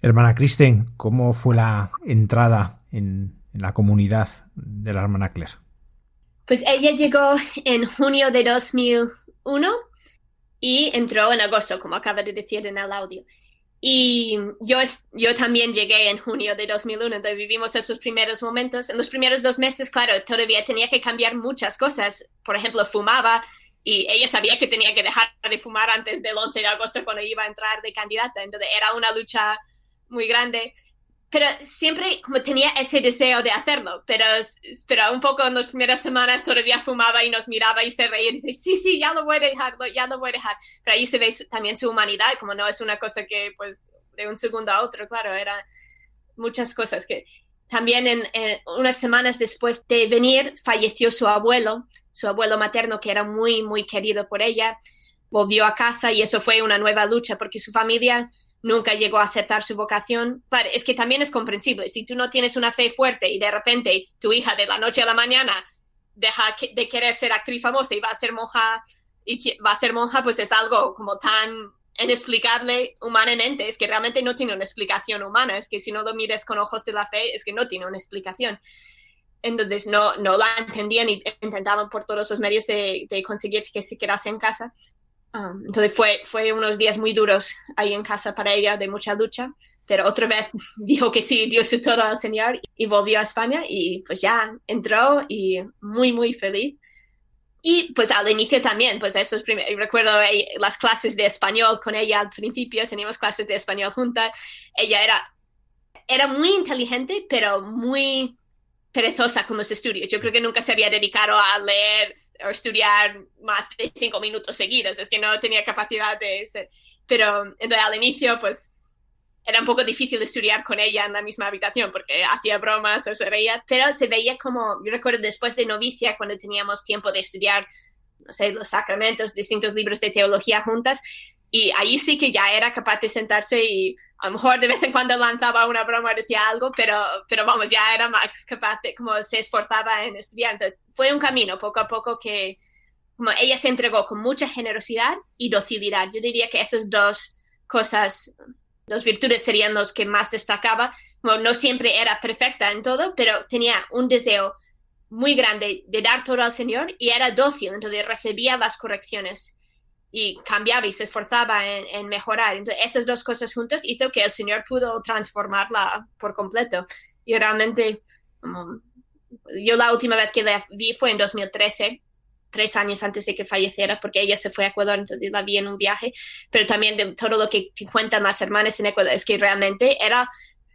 Hermana Kristen, ¿cómo fue la entrada en, en la comunidad de la hermana Claire? Pues ella llegó en junio de 2001 y entró en agosto, como acaba de decir en el audio. Y yo, yo también llegué en junio de 2001, donde vivimos esos primeros momentos. En los primeros dos meses, claro, todavía tenía que cambiar muchas cosas. Por ejemplo, fumaba y ella sabía que tenía que dejar de fumar antes del 11 de agosto cuando iba a entrar de candidata. Entonces era una lucha muy grande pero siempre como tenía ese deseo de hacerlo, pero, pero un poco en las primeras semanas todavía fumaba y nos miraba y se reía y dice, sí, sí, ya lo voy a dejar, ya lo voy a dejar. Pero ahí se ve también su humanidad, como no es una cosa que pues de un segundo a otro, claro, eran muchas cosas que también en, unas semanas después de venir falleció su abuelo, su abuelo materno que era muy, muy querido por ella, volvió a casa y eso fue una nueva lucha porque su familia nunca llegó a aceptar su vocación. es que también es comprensible. Si tú no tienes una fe fuerte y de repente tu hija de la noche a la mañana deja de querer ser actriz famosa y va a ser monja y va a ser monja, pues es algo como tan inexplicable humanamente. Es que realmente no tiene una explicación humana. Es que si no lo mires con ojos de la fe, es que no tiene una explicación. Entonces no, no la entendían y intentaban por todos los medios de, de conseguir que se quedase en casa. Entonces fue, fue unos días muy duros ahí en casa para ella, de mucha lucha, pero otra vez dijo que sí, dio su todo al Señor y volvió a España y pues ya entró y muy, muy feliz. Y pues al inicio también, pues eso es primero, recuerdo las clases de español con ella al principio, teníamos clases de español juntas, ella era, era muy inteligente, pero muy perezosa con los estudios. Yo creo que nunca se había dedicado a leer o estudiar más de cinco minutos seguidos. Es que no tenía capacidad de... Ser. Pero entonces al inicio, pues era un poco difícil estudiar con ella en la misma habitación porque hacía bromas o se reía, pero se veía como, yo recuerdo después de novicia, cuando teníamos tiempo de estudiar, no sé, los sacramentos, distintos libros de teología juntas, y ahí sí que ya era capaz de sentarse y a lo mejor de vez en cuando lanzaba una broma, decía algo, pero, pero vamos, ya era más capaz de, como se esforzaba en estudiar. Entonces, fue un camino poco a poco que, como ella se entregó con mucha generosidad y docilidad. Yo diría que esas dos cosas, dos virtudes serían los que más destacaba. Como no siempre era perfecta en todo, pero tenía un deseo muy grande de dar todo al Señor y era dócil, entonces recibía las correcciones y cambiaba y se esforzaba en, mejorar. Entonces, esas dos cosas juntas hizo que el Señor pudo transformarla por completo. Y realmente, yo la última vez que la vi fue en 2013, tres años antes de que falleciera, porque ella se fue a Ecuador, entonces la vi en un viaje, pero también de todo lo que cuentan las hermanas en Ecuador, es que realmente era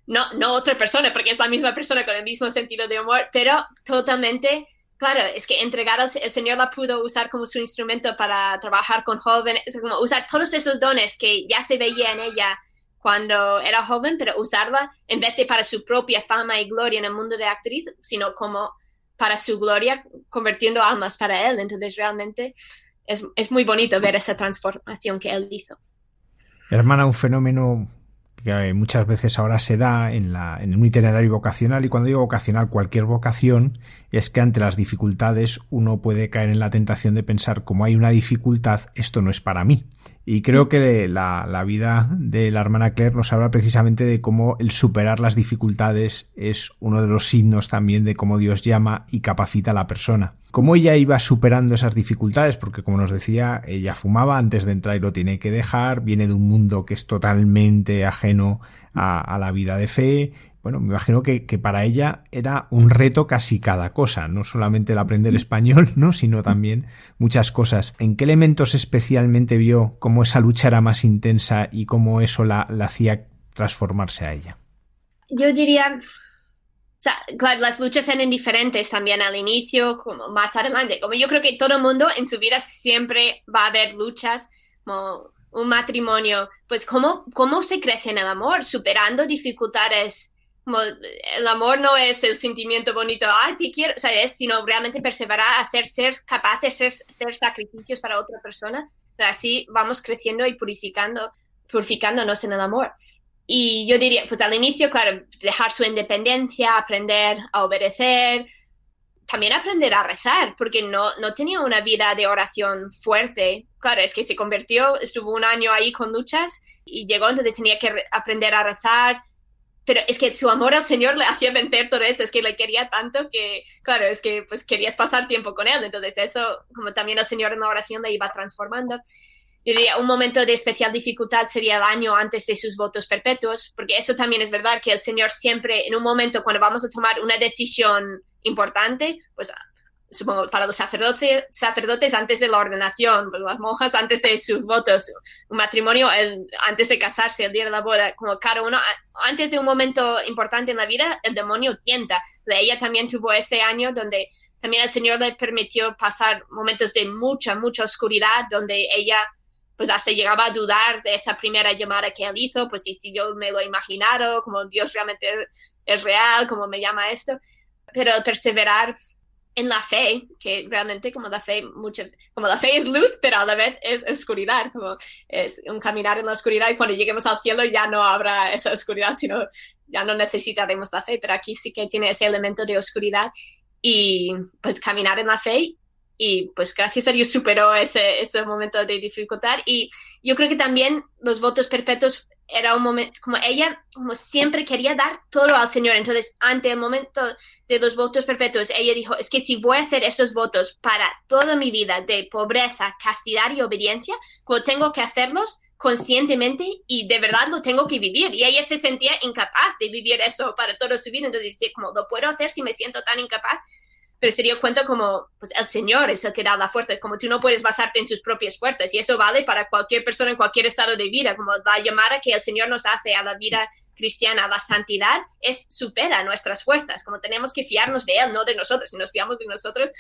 no, no otra persona, porque es la misma persona con el mismo sentido de humor, pero totalmente claro, es que entregar al el Señor la pudo usar como su instrumento para trabajar con jóvenes, usar todos esos dones que ya se veía en ella cuando era joven, pero usarla en vez de para su propia fama y gloria en el mundo de actriz, sino como para su gloria, convirtiendo almas para Él. Entonces, realmente es, es muy bonito ver esa transformación que Él hizo. Hermana, un fenómeno que muchas veces ahora se da en, la, en un itinerario vocacional y cuando digo vocacional cualquier vocación es que ante las dificultades uno puede caer en la tentación de pensar como hay una dificultad esto no es para mí y creo que la, la, vida de la hermana Claire nos habla precisamente de cómo el superar las dificultades es uno de los signos también de cómo Dios llama y capacita a la persona. Cómo ella iba superando esas dificultades, porque como nos decía, ella fumaba antes de entrar y lo tiene que dejar, viene de un mundo que es totalmente ajeno a, a la vida de fe, bueno, me imagino que, para ella era un reto casi cada cosa, no solamente el aprender español, ¿no? sino también muchas cosas. ¿En qué elementos especialmente vio cómo esa lucha era más intensa y cómo eso la, hacía transformarse a ella? Yo diría, sea, claro, las luchas eran diferentes también al inicio, como más adelante. Como yo creo que todo el mundo en su vida siempre va a haber luchas, como un matrimonio. Pues, ¿cómo, cómo se crece en el amor? Superando dificultades. Como el amor no es el sentimiento bonito, ay, te quiero, o sea, es, sino realmente perseverar, hacer ser capaces, de hacer sacrificios para otra persona. Así vamos creciendo y purificando, purificándonos en el amor. Y yo diría, pues al inicio, claro, dejar su independencia, aprender a obedecer, también aprender a rezar, porque no, no tenía una vida de oración fuerte. Claro, es que se convirtió, estuvo un año ahí con luchas y llegó, entonces tenía que aprender a rezar. Pero es que su amor al Señor le hacía vencer todo eso, es que le quería tanto que, claro, es que pues querías pasar tiempo con Él. Entonces eso, como también el Señor en la oración le iba transformando yo diría, un momento de especial dificultad sería el año antes de sus votos perpetuos, porque eso también es verdad que el Señor siempre, en un momento cuando vamos a tomar una decisión importante, pues supongo para los sacerdotes, sacerdotes antes de la ordenación, las monjas antes de sus votos, un matrimonio antes de casarse, el día de la boda, como cada uno, antes de un momento importante en la vida, el demonio tienta. Ella también tuvo ese año donde también el Señor le permitió pasar momentos de mucha, mucha oscuridad, donde ella pues hasta llegaba a dudar de esa primera llamada que él hizo, pues y si yo me lo he imaginado, como Dios realmente es real, como me llama esto, pero perseverar en la fe, que realmente como la fe, mucho, como la fe es luz, pero a la vez es oscuridad, como es un caminar en la oscuridad y cuando lleguemos al cielo ya no habrá esa oscuridad, sino ya no necesitaremos la fe, pero aquí sí que tiene ese elemento de oscuridad y pues caminar en la fe y pues gracias a Dios superó ese, ese momento de dificultad y yo creo que también los votos perpetuos era un momento, como ella como siempre quería dar todo al Señor, entonces ante el momento de los votos perpetuos, ella dijo, es que si voy a hacer esos votos para toda mi vida de pobreza, castidad y obediencia, como tengo que hacerlos conscientemente y de verdad lo tengo que vivir. Y ella se sentía incapaz de vivir eso para toda su vida, entonces decía, como lo puedo hacer si me siento tan incapaz, pero se dio cuenta como pues el Señor es el que da la fuerza, como tú no puedes basarte en tus propias fuerzas y eso vale para cualquier persona en cualquier estado de vida, como la llamada que el Señor nos hace a la vida cristiana, a la santidad, es supera nuestras fuerzas, como tenemos que fiarnos de Él, no de nosotros, si nos fiamos de nosotros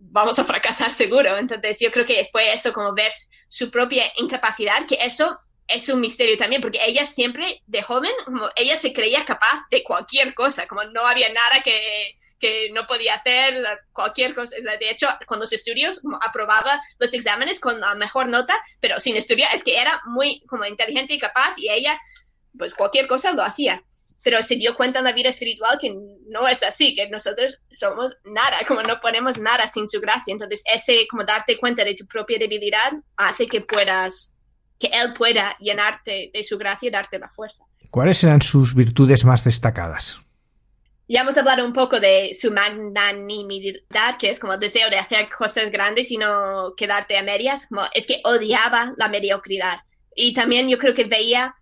vamos a fracasar seguro, entonces yo creo que fue eso, como ver su propia incapacidad, que eso es un misterio también, porque ella siempre, de joven, como ella se creía capaz de cualquier cosa, como no había nada que, que no podía hacer, cualquier cosa. De hecho, con los estudios, aprobaba los exámenes con la mejor nota, pero sin estudiar, es que era muy como inteligente y capaz y ella, pues cualquier cosa lo hacía. Pero se dio cuenta en la vida espiritual que no es así, que nosotros somos nada, como no ponemos nada sin su gracia. Entonces, ese como darte cuenta de tu propia debilidad hace que puedas que Él pueda llenarte de su gracia y darte la fuerza. ¿Cuáles eran sus virtudes más destacadas? Ya hemos hablado un poco de su magnanimidad, que es como el deseo de hacer cosas grandes y no quedarte a medias. Como es que odiaba la mediocridad. Y también yo creo que veía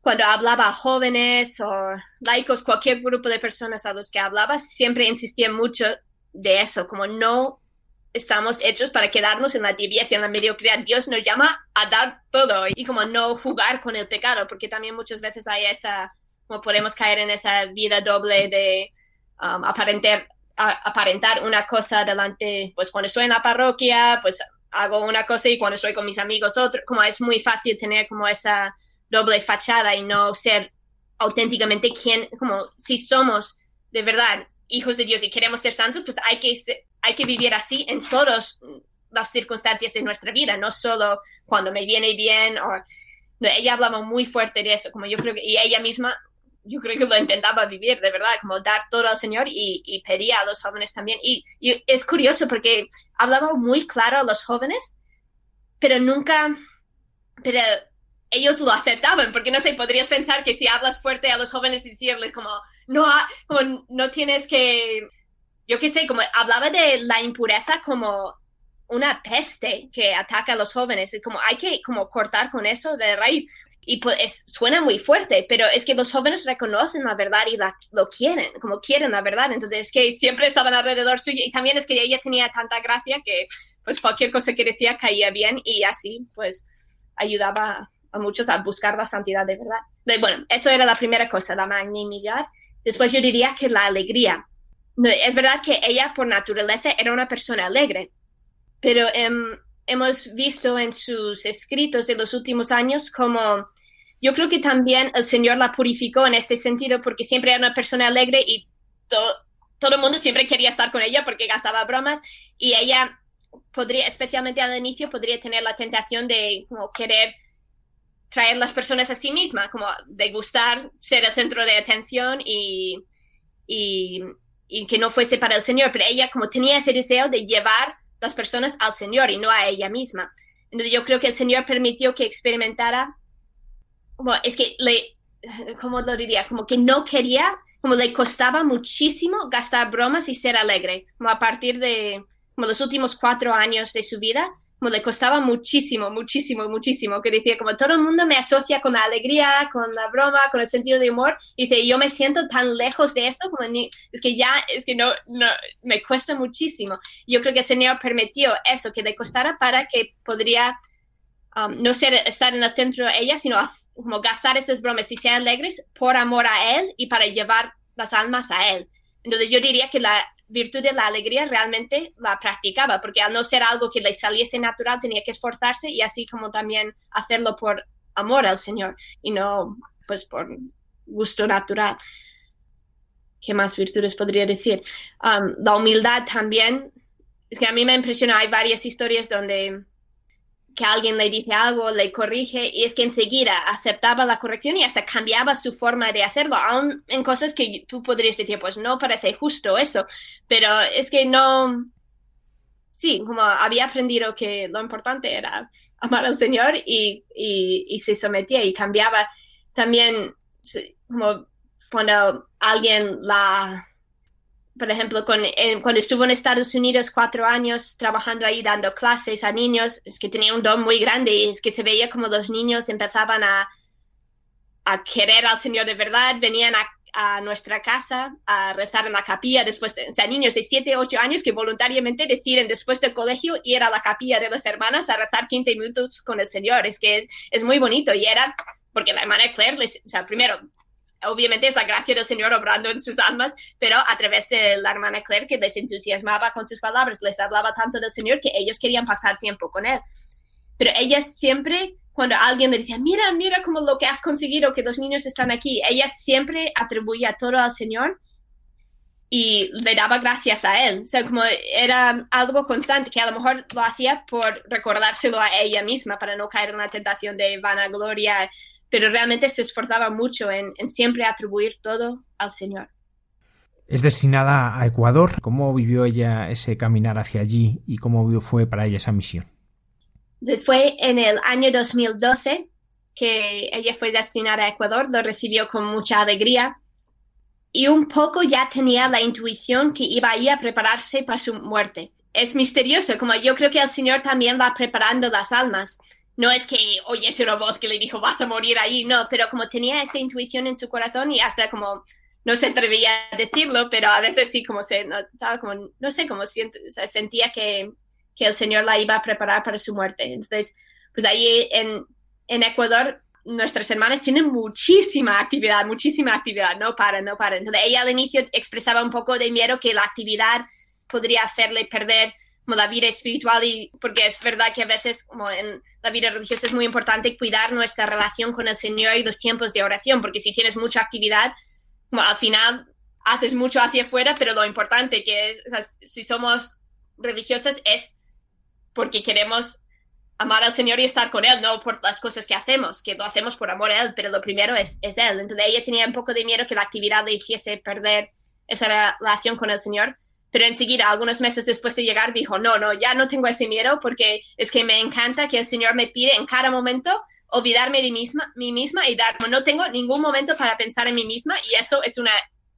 cuando hablaba a jóvenes o laicos, cualquier grupo de personas a los que hablaba, siempre insistía mucho de eso, como no estamos hechos para quedarnos en la tibieza, en la mediocridad. Dios nos llama a dar todo y como no jugar con el pecado, porque también muchas veces hay esa, como podemos caer en esa vida doble de um, aparentar, aparentar una cosa delante, pues cuando estoy en la parroquia, pues hago una cosa y cuando estoy con mis amigos otro, como es muy fácil tener como esa doble fachada y no ser auténticamente quien, como si somos de verdad hijos de Dios y queremos ser santos, pues hay que hay que vivir así en todas las circunstancias de nuestra vida, no solo cuando me viene bien. O, ella hablaba muy fuerte de eso, como yo creo que, y ella misma, yo creo que lo intentaba vivir, de verdad, como dar todo al Señor y, y pedía a los jóvenes también. Y, y, es curioso porque hablaba muy claro a los jóvenes, pero nunca, pero ellos lo aceptaban, porque no sé, podrías pensar que si hablas fuerte a los jóvenes y decirles como, no, como, no tienes que yo qué sé, como hablaba de la impureza como una peste que ataca a los jóvenes, y como hay que como cortar con eso de raíz. Y pues suena muy fuerte, pero es que los jóvenes reconocen la verdad y la, lo quieren, como quieren la verdad. Entonces es que siempre estaban alrededor suyo y también es que ella tenía tanta gracia que pues cualquier cosa que decía caía bien y así pues ayudaba a muchos a buscar la santidad de verdad. bueno, eso era la primera cosa, la magnanimidad. Después yo diría que la alegría. Es verdad que ella por naturaleza era una persona alegre, pero em, hemos visto en sus escritos de los últimos años como yo creo que también el Señor la purificó en este sentido porque siempre era una persona alegre y todo el mundo siempre quería estar con ella porque gastaba bromas y ella podría, especialmente al inicio, podría tener la tentación de querer traer las personas a sí misma, como de gustar ser el centro de atención y, y, y, que no fuese para el Señor, pero ella como tenía ese deseo de llevar las personas al Señor y no a ella misma. Entonces yo creo que el Señor permitió que experimentara, como, es que le, ¿cómo lo diría? Como que no quería, como le costaba muchísimo gastar bromas y ser alegre, como a partir de como los últimos cuatro años de su vida, como le costaba muchísimo, muchísimo, muchísimo, que decía como todo el mundo me asocia con la alegría, con la broma, con el sentido de humor, y dice, yo me siento tan lejos de eso, como ni, es que ya, es que no, no, me cuesta muchísimo. Yo creo que el Señor permitió eso, que le costara para que podría um, no ser, estar en el centro de ella, sino como gastar esas bromas y ser alegres por amor a Él y para llevar las almas a Él. Entonces yo diría que la, virtud de la alegría realmente la practicaba, porque al no ser algo que le saliese natural tenía que esforzarse y así como también hacerlo por amor al Señor y no pues por gusto natural. ¿Qué más virtudes podría decir? Um, la humildad también. Es que a mí me impresiona, hay varias historias donde que alguien le dice algo, le corrige y es que enseguida aceptaba la corrección y hasta cambiaba su forma de hacerlo, aún en cosas que tú podrías decir, pues no parece justo eso, pero es que no, sí, como había aprendido que lo importante era amar al Señor y, y, y se sometía y cambiaba. También, como cuando alguien la por ejemplo, cuando estuvo en Estados Unidos cuatro años trabajando ahí dando clases a niños, es que tenía un don muy grande y es que se veía como los niños empezaban a, a querer al Señor de verdad, venían a, a, nuestra casa a rezar en la capilla después, de, o sea, niños de siete, ocho años que voluntariamente deciden después del colegio ir a la capilla de las hermanas a rezar 15 minutos con el Señor. Es que es, es muy bonito y era porque la hermana Claire, les, o sea, primero obviamente es la gracia del Señor obrando en sus almas, pero a través de la hermana Claire que les entusiasmaba con sus palabras, les hablaba tanto del Señor que ellos querían pasar tiempo con Él. Pero ella siempre, cuando alguien le decía, mira, mira como lo que has conseguido, que los niños están aquí, ella siempre atribuía todo al Señor y le daba gracias a Él. O sea, como era algo constante, que a lo mejor lo hacía por recordárselo a ella misma, para no caer en la tentación de vanagloria pero realmente se esforzaba mucho en, siempre atribuir todo al Señor. Es destinada a Ecuador. ¿Cómo vivió ella ese caminar hacia allí y cómo fue para ella esa misión? Fue en el año 2012 que ella fue destinada a Ecuador, lo recibió con mucha alegría y un poco ya tenía la intuición que iba a ir a prepararse para su muerte. Es misterioso, como yo creo que el Señor también va preparando las almas no es que oyese una voz que le dijo vas a morir ahí, no, pero como tenía esa intuición en su corazón y hasta como no se atrevía a decirlo, pero a veces sí como se notaba como, no sé, como siento, sentía que, que, el Señor la iba a preparar para su muerte. Entonces, pues ahí en, en Ecuador nuestras hermanas tienen muchísima actividad, muchísima actividad, no para, no para. Entonces ella al inicio expresaba un poco de miedo que la actividad podría hacerle perder como la vida espiritual y porque es verdad que a veces como en la vida religiosa es muy importante cuidar nuestra relación con el Señor y los tiempos de oración, porque si tienes mucha actividad, al final haces mucho hacia afuera, pero lo importante que es, si somos religiosas es porque queremos amar al Señor y estar con Él, no por las cosas que hacemos, que lo hacemos por amor a Él, pero lo primero es, es Él. Entonces ella tenía un poco de miedo que la actividad le hiciese perder esa relación con el Señor pero enseguida, algunos meses después de llegar, dijo, no, no, ya no tengo ese miedo porque es que me encanta que el Señor me pide en cada momento olvidarme de misma, mí misma y dar, no tengo ningún momento para pensar en mí misma y eso es una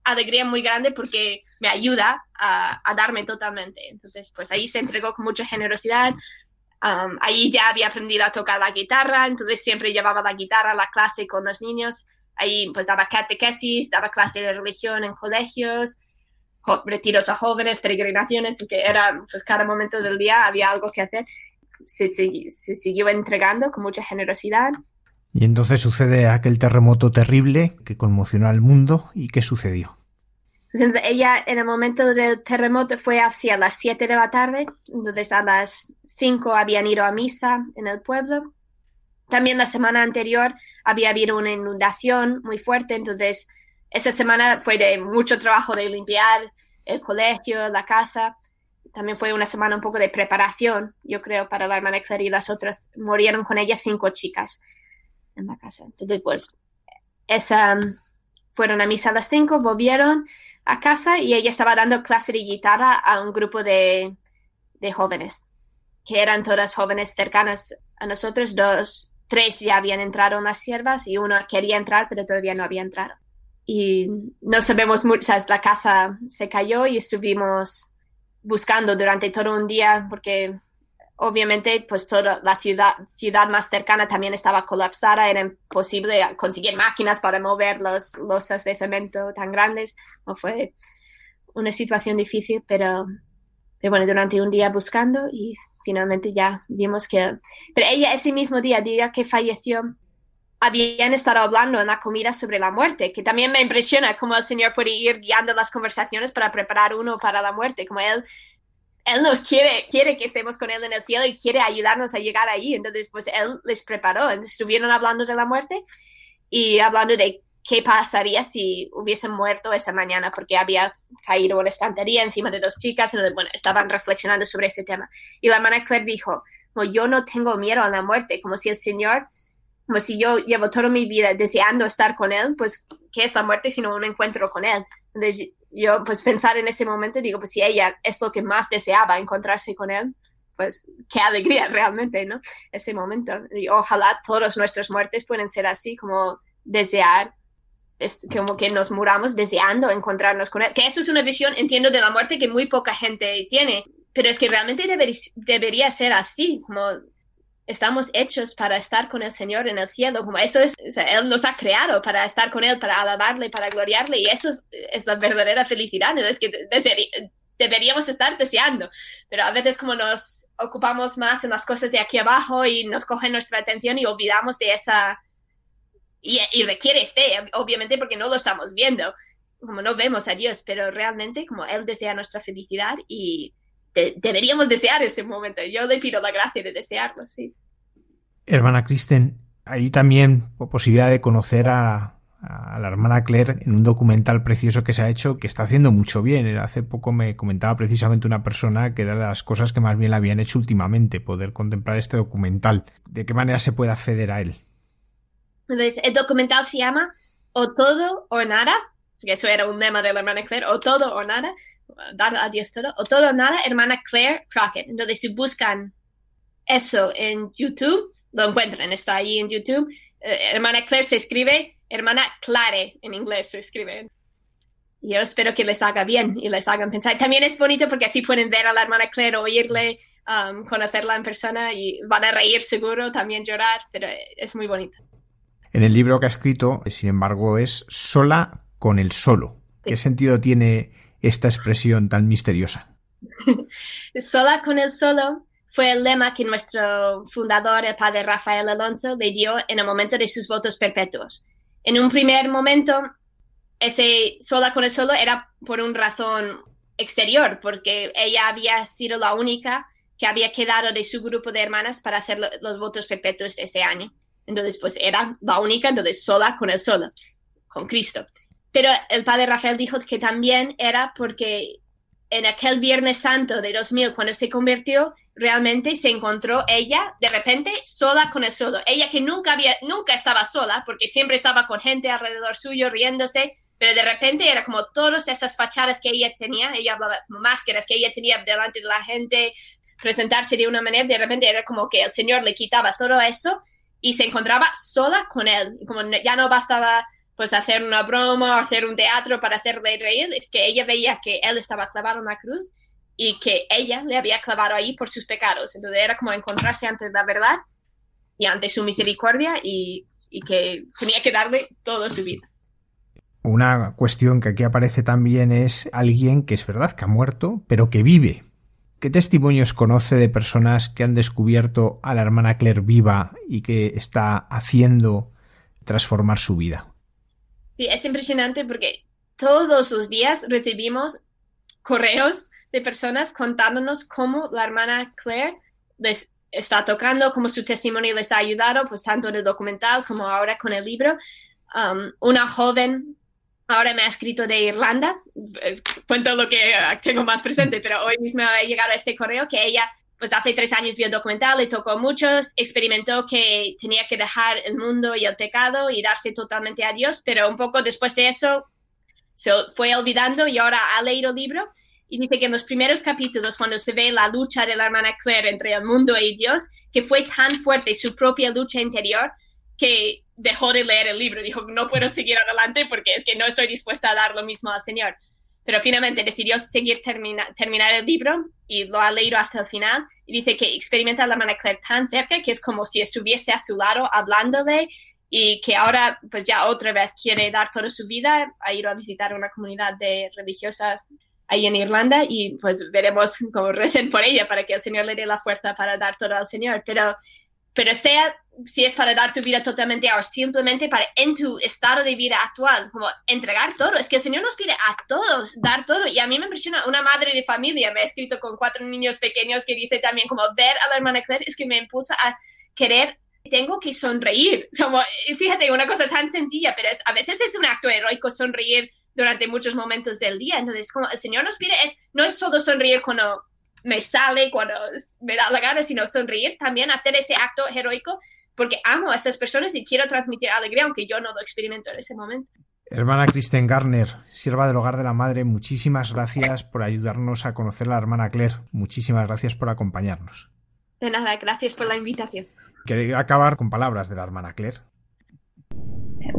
alegría muy grande porque me ayuda a, darme totalmente. Entonces, pues ahí se entregó con mucha generosidad. Um, ahí ya había aprendido a tocar la guitarra, entonces siempre llevaba la guitarra a la clase con los niños. Ahí pues daba catequesis, daba clase de religión en colegios, retiros a jóvenes, peregrinaciones, que era, pues cada momento del día había algo que hacer. Se, se, siguió entregando con mucha generosidad. Y entonces sucede aquel terremoto terrible que conmocionó al mundo. ¿Y qué sucedió? Pues ella en el momento del terremoto fue hacia las 7 de la tarde, entonces a las 5 habían ido a misa en el pueblo. También la semana anterior había habido una inundación muy fuerte, entonces esa semana fue de mucho trabajo de limpiar el colegio, la casa. También fue una semana un poco de preparación, yo creo, para la hermana Claire y las otras. Murieron con ella cinco chicas en la casa. Entonces, pues, esa, fueron a misa a las cinco, volvieron a casa y ella estaba dando clase de guitarra a un grupo de, de jóvenes, que eran todas jóvenes cercanas a nosotros. Dos, tres ya habían entrado en las siervas y uno quería entrar, pero todavía no había entrado. Y no sabemos mucho, la casa se cayó y estuvimos buscando durante todo un día porque obviamente pues toda la ciudad, ciudad más cercana también estaba colapsada, era imposible conseguir máquinas para mover los losas de cemento tan grandes. No fue una situación difícil, pero, pero bueno, durante un día buscando y finalmente ya vimos que... Pero ella ese mismo día, día que falleció, habían estado hablando en la comida sobre la muerte, que también me impresiona cómo el Señor puede ir guiando las conversaciones para preparar uno para la muerte, como Él, él nos quiere, quiere que estemos con Él en el cielo y quiere ayudarnos a llegar ahí. Entonces, pues Él les preparó. estuvieron hablando de la muerte y hablando de qué pasaría si hubiesen muerto esa mañana porque había caído una estantería encima de dos chicas. Entonces, bueno, estaban reflexionando sobre ese tema. Y la hermana Claire dijo, no, yo no tengo miedo a la muerte, como si el Señor como si yo llevo toda mi vida deseando estar con él, pues, ¿qué es la muerte sino un encuentro con él? Entonces, yo, pues, pensar en ese momento, digo, pues, si ella es lo que más deseaba, encontrarse con él, pues, qué alegría realmente, ¿no? Ese momento. Y ojalá todas nuestras muertes pueden ser así, como desear, es como que nos muramos deseando encontrarnos con él. Que eso es una visión, entiendo, de la muerte que muy poca gente tiene, pero es que realmente debería ser así, como estamos hechos para estar con el Señor en el cielo, como eso es, Él nos ha creado para estar con Él, para alabarle, para gloriarle, y eso es, la verdadera felicidad, es que deberíamos estar deseando, pero a veces como nos ocupamos más en las cosas de aquí abajo y nos cogen nuestra atención y olvidamos de esa, y, requiere fe, obviamente porque no lo estamos viendo, como no vemos a Dios, pero realmente como Él desea nuestra felicidad y deberíamos desear ese momento. Yo le pido la gracia de desearlo, sí. Hermana Kristen, hay también posibilidad de conocer a, a, la hermana Claire en un documental precioso que se ha hecho que está haciendo mucho bien. Hace poco me comentaba precisamente una persona que era de las cosas que más bien le habían hecho últimamente, poder contemplar este documental. ¿De qué manera se puede acceder a él? Entonces, el documental se llama O todo o nada, que eso era un lema de la hermana Claire, o todo o nada, dar a Dios todo, o todo o nada, hermana Claire Crockett. Entonces, si buscan eso en YouTube, lo encuentran, está ahí en YouTube. Eh, hermana Claire se escribe, hermana Clare en inglés se escribe. Yo espero que les haga bien y les hagan pensar. También es bonito porque así pueden ver a la hermana Claire, oírle, um, conocerla en persona y van a reír seguro, también llorar, pero es muy bonito. En el libro que ha escrito, sin embargo, es sola con el solo. ¿Qué sentido tiene esta expresión tan misteriosa? Sola con el solo fue el lema que nuestro fundador, el padre Rafael Alonso, le dio en el momento de sus votos perpetuos. En un primer momento, ese sola con el solo era por una razón exterior, porque ella había sido la única que había quedado de su grupo de hermanas para hacer los votos perpetuos ese año. Entonces, pues era la única, entonces sola con el solo, con Cristo. Pero el padre Rafael dijo que también era porque en aquel Viernes Santo de 2000, cuando se convirtió, realmente se encontró ella de repente sola con el solo. Ella que nunca había, nunca estaba sola, porque siempre estaba con gente alrededor suyo riéndose, pero de repente era como todas esas fachadas que ella tenía, ella hablaba como máscaras que ella tenía delante de la gente, presentarse de una manera, de repente era como que el Señor le quitaba todo eso y se encontraba sola con él. Como ya no bastaba pues hacer una broma o hacer un teatro para hacerle reír, es que ella veía que él estaba clavado en la cruz y que ella le había clavado ahí por sus pecados. Entonces era como encontrarse ante la verdad y ante su misericordia y, y que tenía que darle toda su vida. Una cuestión que aquí aparece también es alguien que es verdad que ha muerto, pero que vive. ¿Qué testimonios conoce de personas que han descubierto a la hermana Claire viva y que está haciendo transformar su vida? Sí, es impresionante porque todos los días recibimos correos de personas contándonos cómo la hermana Claire les está tocando, cómo su testimonio les ha ayudado, pues tanto en el documental como ahora con el libro. Um, una joven ahora me ha escrito de Irlanda, eh, cuento lo que tengo más presente, pero hoy mismo ha llegado este correo que ella pues hace tres años vio el documental, le tocó a muchos, experimentó que tenía que dejar el mundo y el pecado y darse totalmente a Dios, pero un poco después de eso se fue olvidando y ahora ha leído el libro y dice que en los primeros capítulos, cuando se ve la lucha de la hermana Claire entre el mundo y Dios, que fue tan fuerte su propia lucha interior que dejó de leer el libro. Dijo, no puedo seguir adelante porque es que no estoy dispuesta a dar lo mismo al Señor. Pero finalmente decidió seguir terminar el libro y lo ha leído hasta el final. Y dice que experimenta a la hermana Claire tan cerca que es como si estuviese a su lado hablándole y que ahora pues ya otra vez quiere dar toda su vida, ha ido a visitar una comunidad de religiosas ahí en Irlanda y pues veremos cómo recen por ella para que el Señor le dé la fuerza para dar todo al Señor. Pero, pero sea si es para dar tu vida totalmente o simplemente para en tu estado de vida actual, como entregar todo. Es que el Señor nos pide a todos dar todo. Y a mí me impresiona una madre de familia, me ha escrito con cuatro niños pequeños que dice también como ver a la hermana Claire es que me impulsa a querer tengo que sonreír. Como, fíjate, una cosa tan sencilla, pero a veces es un acto heroico sonreír durante muchos momentos del día. Entonces, como el Señor nos pide, es, no es solo sonreír cuando me sale, cuando me da la gana, sino sonreír, también hacer ese acto heroico, porque amo a esas personas y quiero transmitir alegría, aunque yo no lo experimento en ese momento. Hermana Kristen Garner, sierva del hogar de la madre, muchísimas gracias por ayudarnos a conocer a la hermana Claire. Muchísimas gracias por acompañarnos. De nada, gracias por la invitación. Quería acabar con palabras de la hermana Claire.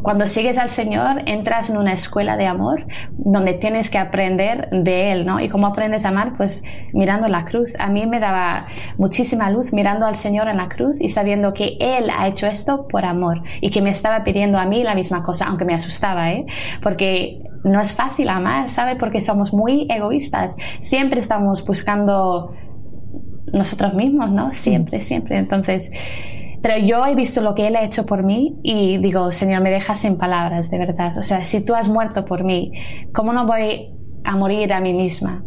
Cuando sigues al Señor, entras en una escuela de amor donde tienes que aprender de Él, ¿no? ¿Y cómo aprendes a amar? Pues mirando la cruz. A mí me daba muchísima luz mirando al Señor en la cruz y sabiendo que Él ha hecho esto por amor y que me estaba pidiendo a mí la misma cosa, aunque me asustaba, ¿eh? Porque no es fácil amar, ¿sabe? Porque somos muy egoístas. Siempre estamos buscando nosotros mismos, ¿no? Siempre, siempre. Entonces, pero yo he visto lo que Él ha hecho por mí y digo, Señor, me dejas sin palabras, de verdad. O sea, si tú has muerto por mí, ¿cómo no voy a morir a mí misma?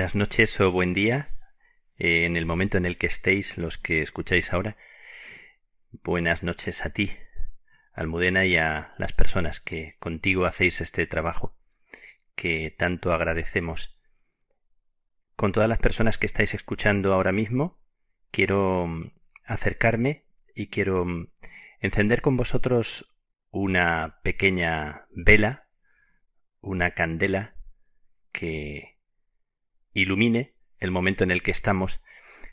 Buenas noches o buen día eh, en el momento en el que estéis los que escucháis ahora. Buenas noches a ti, Almudena, y a las personas que contigo hacéis este trabajo, que tanto agradecemos. Con todas las personas que estáis escuchando ahora mismo, quiero mm, acercarme y quiero mm, encender con vosotros una pequeña vela, una candela que ilumine el momento en el que estamos.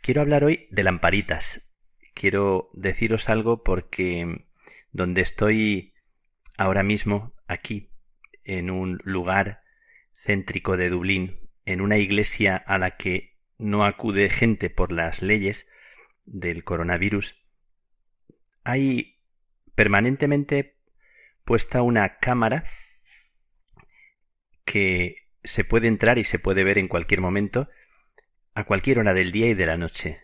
Quiero hablar hoy de lamparitas. Quiero deciros algo porque donde estoy ahora mismo, aquí, en un lugar céntrico de Dublín, en una iglesia a la que no acude gente por las leyes del coronavirus, hay permanentemente puesta una cámara que se puede entrar y se puede ver en cualquier momento, a cualquier hora del día y de la noche.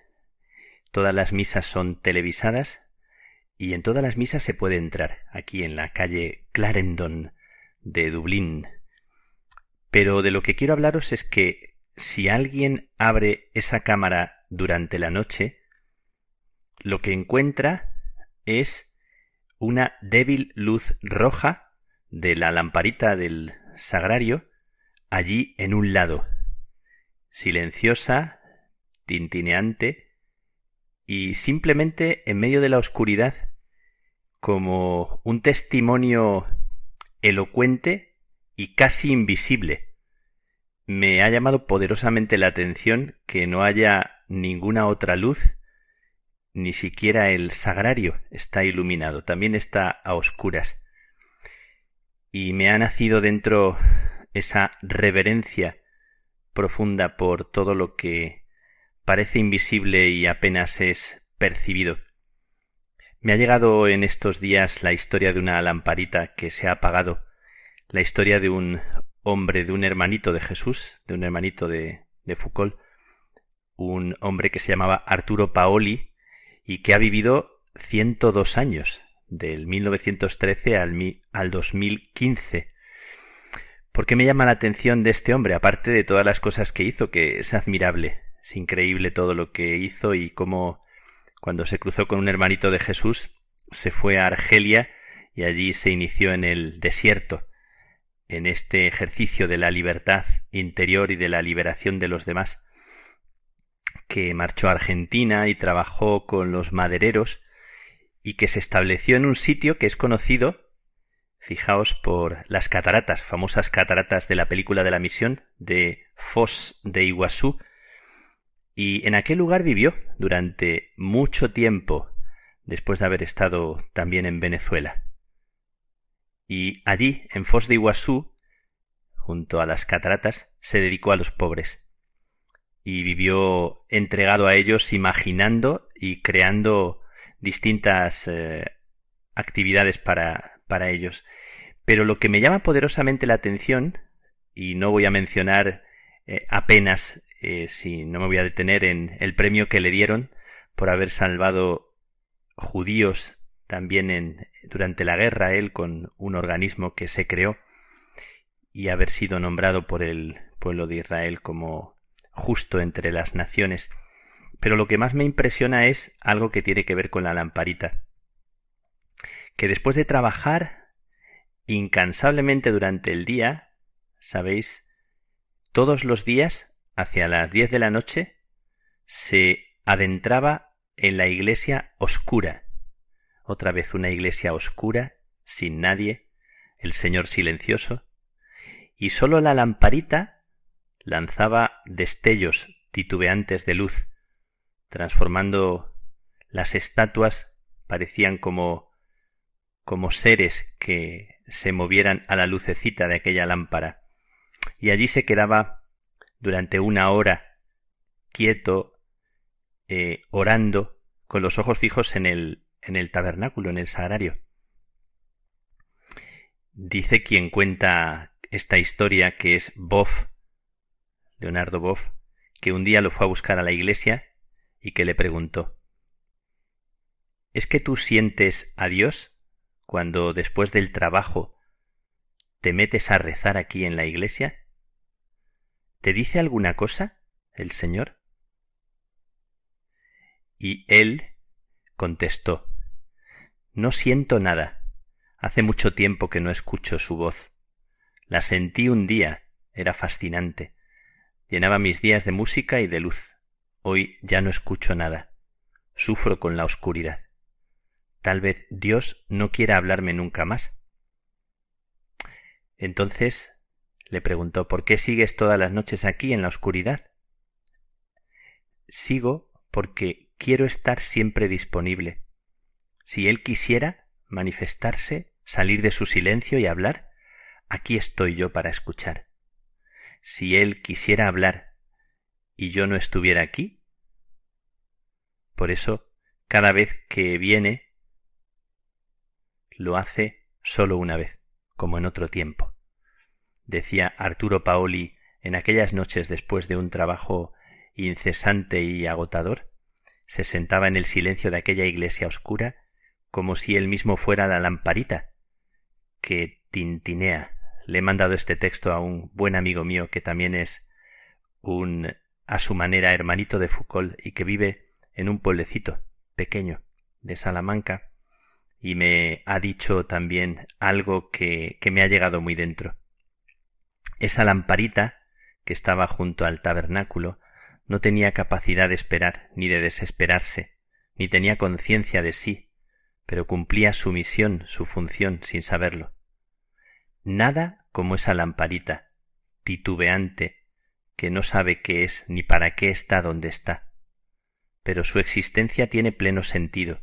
Todas las misas son televisadas y en todas las misas se puede entrar, aquí en la calle Clarendon de Dublín. Pero de lo que quiero hablaros es que si alguien abre esa cámara durante la noche, lo que encuentra es una débil luz roja de la lamparita del sagrario allí en un lado, silenciosa, tintineante, y simplemente en medio de la oscuridad, como un testimonio elocuente y casi invisible. Me ha llamado poderosamente la atención que no haya ninguna otra luz, ni siquiera el sagrario está iluminado, también está a oscuras. Y me ha nacido dentro esa reverencia profunda por todo lo que parece invisible y apenas es percibido. Me ha llegado en estos días la historia de una lamparita que se ha apagado, la historia de un hombre, de un hermanito de Jesús, de un hermanito de, Foucault, un hombre que se llamaba Arturo Paoli y que ha vivido 102 años, del 1913 al, al 2015, ¿Por qué me llama la atención de este hombre, aparte de todas las cosas que hizo, que es admirable? Es increíble todo lo que hizo y cómo cuando se cruzó con un hermanito de Jesús se fue a Argelia y allí se inició en el desierto, en este ejercicio de la libertad interior y de la liberación de los demás, que marchó a Argentina y trabajó con los madereros y que se estableció en un sitio que es conocido Fijaos por las cataratas, famosas cataratas de la película de la misión de Foz de Iguazú. Y en aquel lugar vivió durante mucho tiempo, después de haber estado también en Venezuela. Y allí, en Foz de Iguazú, junto a las cataratas, se dedicó a los pobres. Y vivió entregado a ellos, imaginando y creando distintas eh, actividades para para ellos. Pero lo que me llama poderosamente la atención, y no voy a mencionar eh, apenas, eh, si no me voy a detener en el premio que le dieron por haber salvado judíos también en, durante la guerra, él con un organismo que se creó y haber sido nombrado por el pueblo de Israel como justo entre las naciones. Pero lo que más me impresiona es algo que tiene que ver con la lamparita que después de trabajar incansablemente durante el día, sabéis, todos los días, hacia las diez de la noche, se adentraba en la iglesia oscura. Otra vez una iglesia oscura, sin nadie, el Señor silencioso, y sólo la lamparita lanzaba destellos titubeantes de luz, transformando las estatuas parecían como como seres que se movieran a la lucecita de aquella lámpara. Y allí se quedaba durante una hora quieto, eh, orando, con los ojos fijos en el, en el tabernáculo, en el sagrario. Dice quien cuenta esta historia, que es Boff, Leonardo Boff, que un día lo fue a buscar a la iglesia y que le preguntó ¿Es que tú sientes a Dios? Cuando después del trabajo te metes a rezar aquí en la iglesia? ¿Te dice alguna cosa? el Señor? Y él contestó No siento nada. Hace mucho tiempo que no escucho su voz. La sentí un día, era fascinante. Llenaba mis días de música y de luz. Hoy ya no escucho nada. Sufro con la oscuridad. Tal vez Dios no quiera hablarme nunca más. Entonces le preguntó ¿Por qué sigues todas las noches aquí en la oscuridad? Sigo porque quiero estar siempre disponible. Si Él quisiera manifestarse, salir de su silencio y hablar, aquí estoy yo para escuchar. Si Él quisiera hablar y yo no estuviera aquí, por eso cada vez que viene lo hace solo una vez, como en otro tiempo. Decía Arturo Paoli en aquellas noches después de un trabajo incesante y agotador, se sentaba en el silencio de aquella iglesia oscura como si él mismo fuera la lamparita que tintinea. Le he mandado este texto a un buen amigo mío que también es un a su manera hermanito de Foucault y que vive en un pueblecito pequeño de Salamanca y me ha dicho también algo que, que me ha llegado muy dentro. Esa lamparita que estaba junto al tabernáculo no tenía capacidad de esperar ni de desesperarse, ni tenía conciencia de sí, pero cumplía su misión, su función, sin saberlo. Nada como esa lamparita, titubeante, que no sabe qué es ni para qué está donde está. Pero su existencia tiene pleno sentido,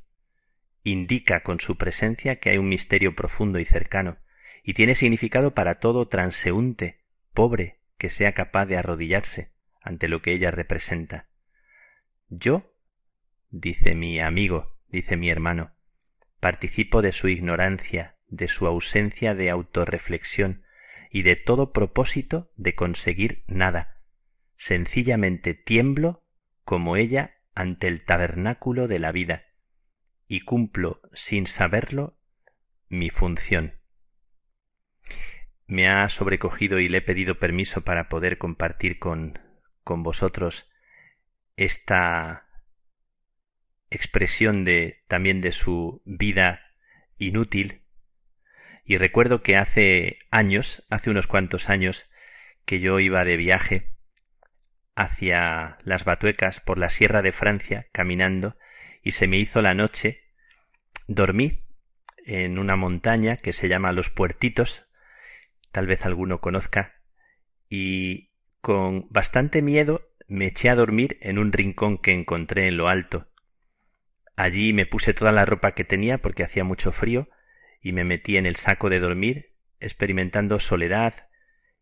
indica con su presencia que hay un misterio profundo y cercano, y tiene significado para todo transeúnte, pobre, que sea capaz de arrodillarse ante lo que ella representa. Yo, dice mi amigo, dice mi hermano, participo de su ignorancia, de su ausencia de autorreflexión y de todo propósito de conseguir nada. Sencillamente tiemblo como ella ante el tabernáculo de la vida, y cumplo sin saberlo mi función. Me ha sobrecogido y le he pedido permiso para poder compartir con, con vosotros esta expresión de también de su vida inútil y recuerdo que hace años, hace unos cuantos años que yo iba de viaje hacia las Batuecas por la sierra de Francia caminando y se me hizo la noche, dormí en una montaña que se llama Los Puertitos, tal vez alguno conozca, y con bastante miedo me eché a dormir en un rincón que encontré en lo alto. Allí me puse toda la ropa que tenía porque hacía mucho frío y me metí en el saco de dormir, experimentando soledad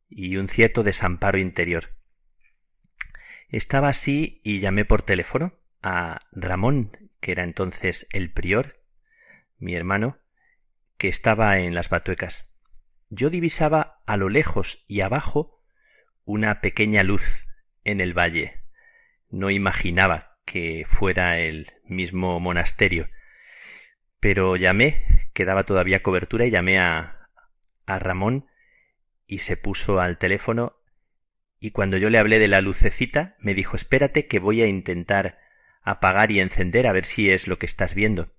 y un cierto desamparo interior. Estaba así y llamé por teléfono a Ramón, que era entonces el prior, mi hermano, que estaba en las batuecas. Yo divisaba a lo lejos y abajo una pequeña luz en el valle. No imaginaba que fuera el mismo monasterio. Pero llamé, quedaba todavía cobertura, y llamé a, a Ramón y se puso al teléfono y cuando yo le hablé de la lucecita me dijo espérate que voy a intentar apagar y encender a ver si es lo que estás viendo.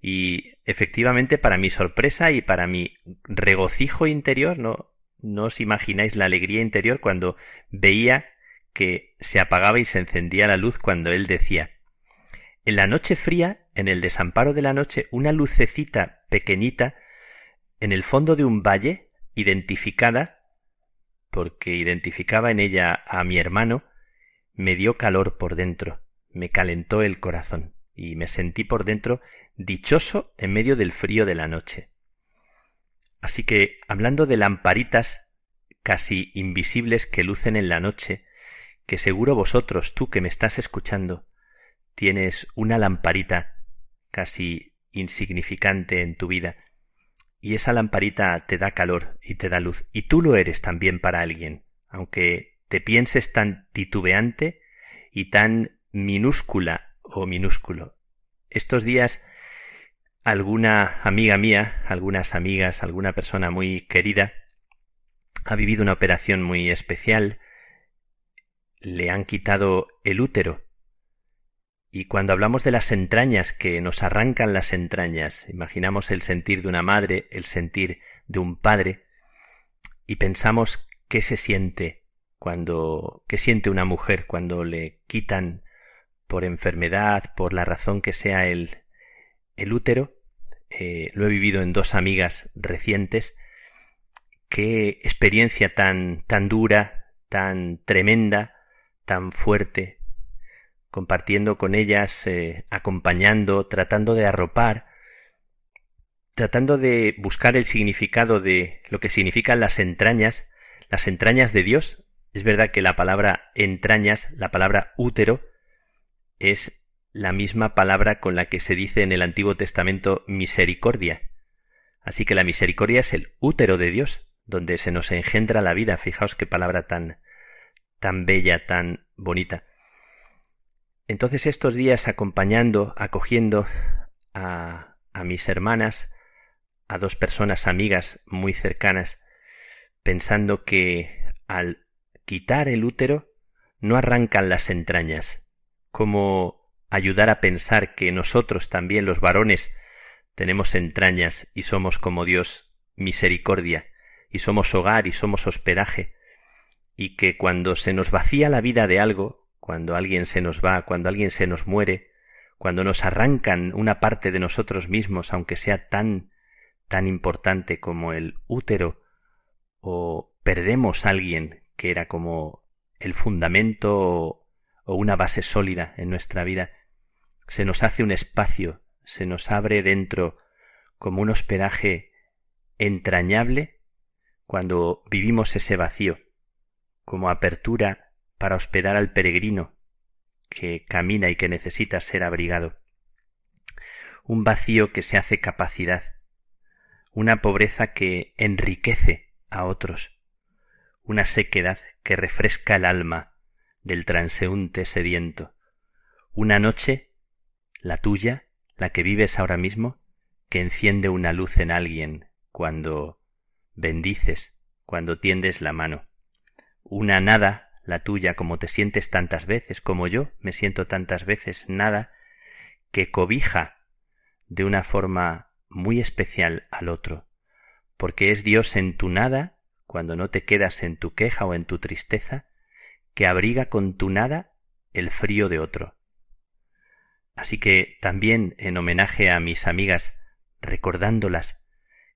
Y efectivamente, para mi sorpresa y para mi regocijo interior, no, no os imagináis la alegría interior cuando veía que se apagaba y se encendía la luz cuando él decía En la noche fría, en el desamparo de la noche, una lucecita pequeñita en el fondo de un valle, identificada, porque identificaba en ella a mi hermano, me dio calor por dentro, me calentó el corazón, y me sentí por dentro dichoso en medio del frío de la noche. Así que, hablando de lamparitas casi invisibles que lucen en la noche, que seguro vosotros, tú que me estás escuchando, tienes una lamparita casi insignificante en tu vida, y esa lamparita te da calor y te da luz, y tú lo eres también para alguien, aunque te pienses tan titubeante y tan minúscula o minúsculo. Estos días alguna amiga mía, algunas amigas, alguna persona muy querida, ha vivido una operación muy especial. le han quitado el útero. Y cuando hablamos de las entrañas, que nos arrancan las entrañas, imaginamos el sentir de una madre, el sentir de un padre, y pensamos qué se siente cuando, qué siente una mujer cuando le quitan por enfermedad, por la razón que sea el, el útero. Eh, lo he vivido en dos amigas recientes. Qué experiencia tan, tan dura, tan tremenda, tan fuerte, compartiendo con ellas, eh, acompañando, tratando de arropar, tratando de buscar el significado de lo que significan las entrañas, las entrañas de Dios. Es verdad que la palabra entrañas, la palabra útero, es la misma palabra con la que se dice en el Antiguo Testamento misericordia. Así que la misericordia es el útero de Dios, donde se nos engendra la vida. Fijaos qué palabra tan tan bella, tan bonita. Entonces estos días acompañando, acogiendo a, a mis hermanas, a dos personas amigas muy cercanas, pensando que al quitar el útero no arrancan las entrañas, como ayudar a pensar que nosotros también los varones tenemos entrañas y somos como Dios misericordia, y somos hogar y somos hospedaje, y que cuando se nos vacía la vida de algo, cuando alguien se nos va, cuando alguien se nos muere, cuando nos arrancan una parte de nosotros mismos, aunque sea tan tan importante como el útero, o perdemos a alguien que era como el fundamento o una base sólida en nuestra vida, se nos hace un espacio, se nos abre dentro como un hospedaje entrañable cuando vivimos ese vacío, como apertura para hospedar al peregrino que camina y que necesita ser abrigado. Un vacío que se hace capacidad, una pobreza que enriquece a otros, una sequedad que refresca el alma del transeúnte sediento, una noche, la tuya, la que vives ahora mismo, que enciende una luz en alguien cuando bendices, cuando tiendes la mano, una nada, la tuya, como te sientes tantas veces, como yo me siento tantas veces, nada, que cobija de una forma muy especial al otro, porque es Dios en tu nada, cuando no te quedas en tu queja o en tu tristeza, que abriga con tu nada el frío de otro. Así que también en homenaje a mis amigas, recordándolas,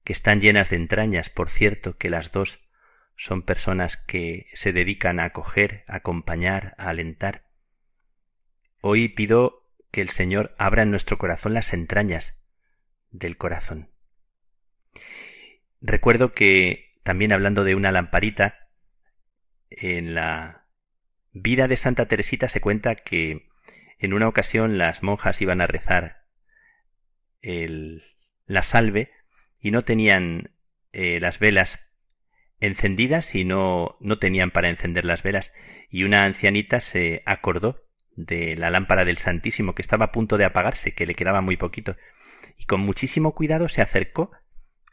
que están llenas de entrañas, por cierto, que las dos son personas que se dedican a acoger, a acompañar, a alentar. Hoy pido que el Señor abra en nuestro corazón las entrañas del corazón. Recuerdo que también hablando de una lamparita, en la vida de Santa Teresita se cuenta que en una ocasión las monjas iban a rezar el, la salve y no tenían eh, las velas encendidas y no, no tenían para encender las velas. Y una ancianita se acordó de la lámpara del Santísimo que estaba a punto de apagarse, que le quedaba muy poquito, y con muchísimo cuidado se acercó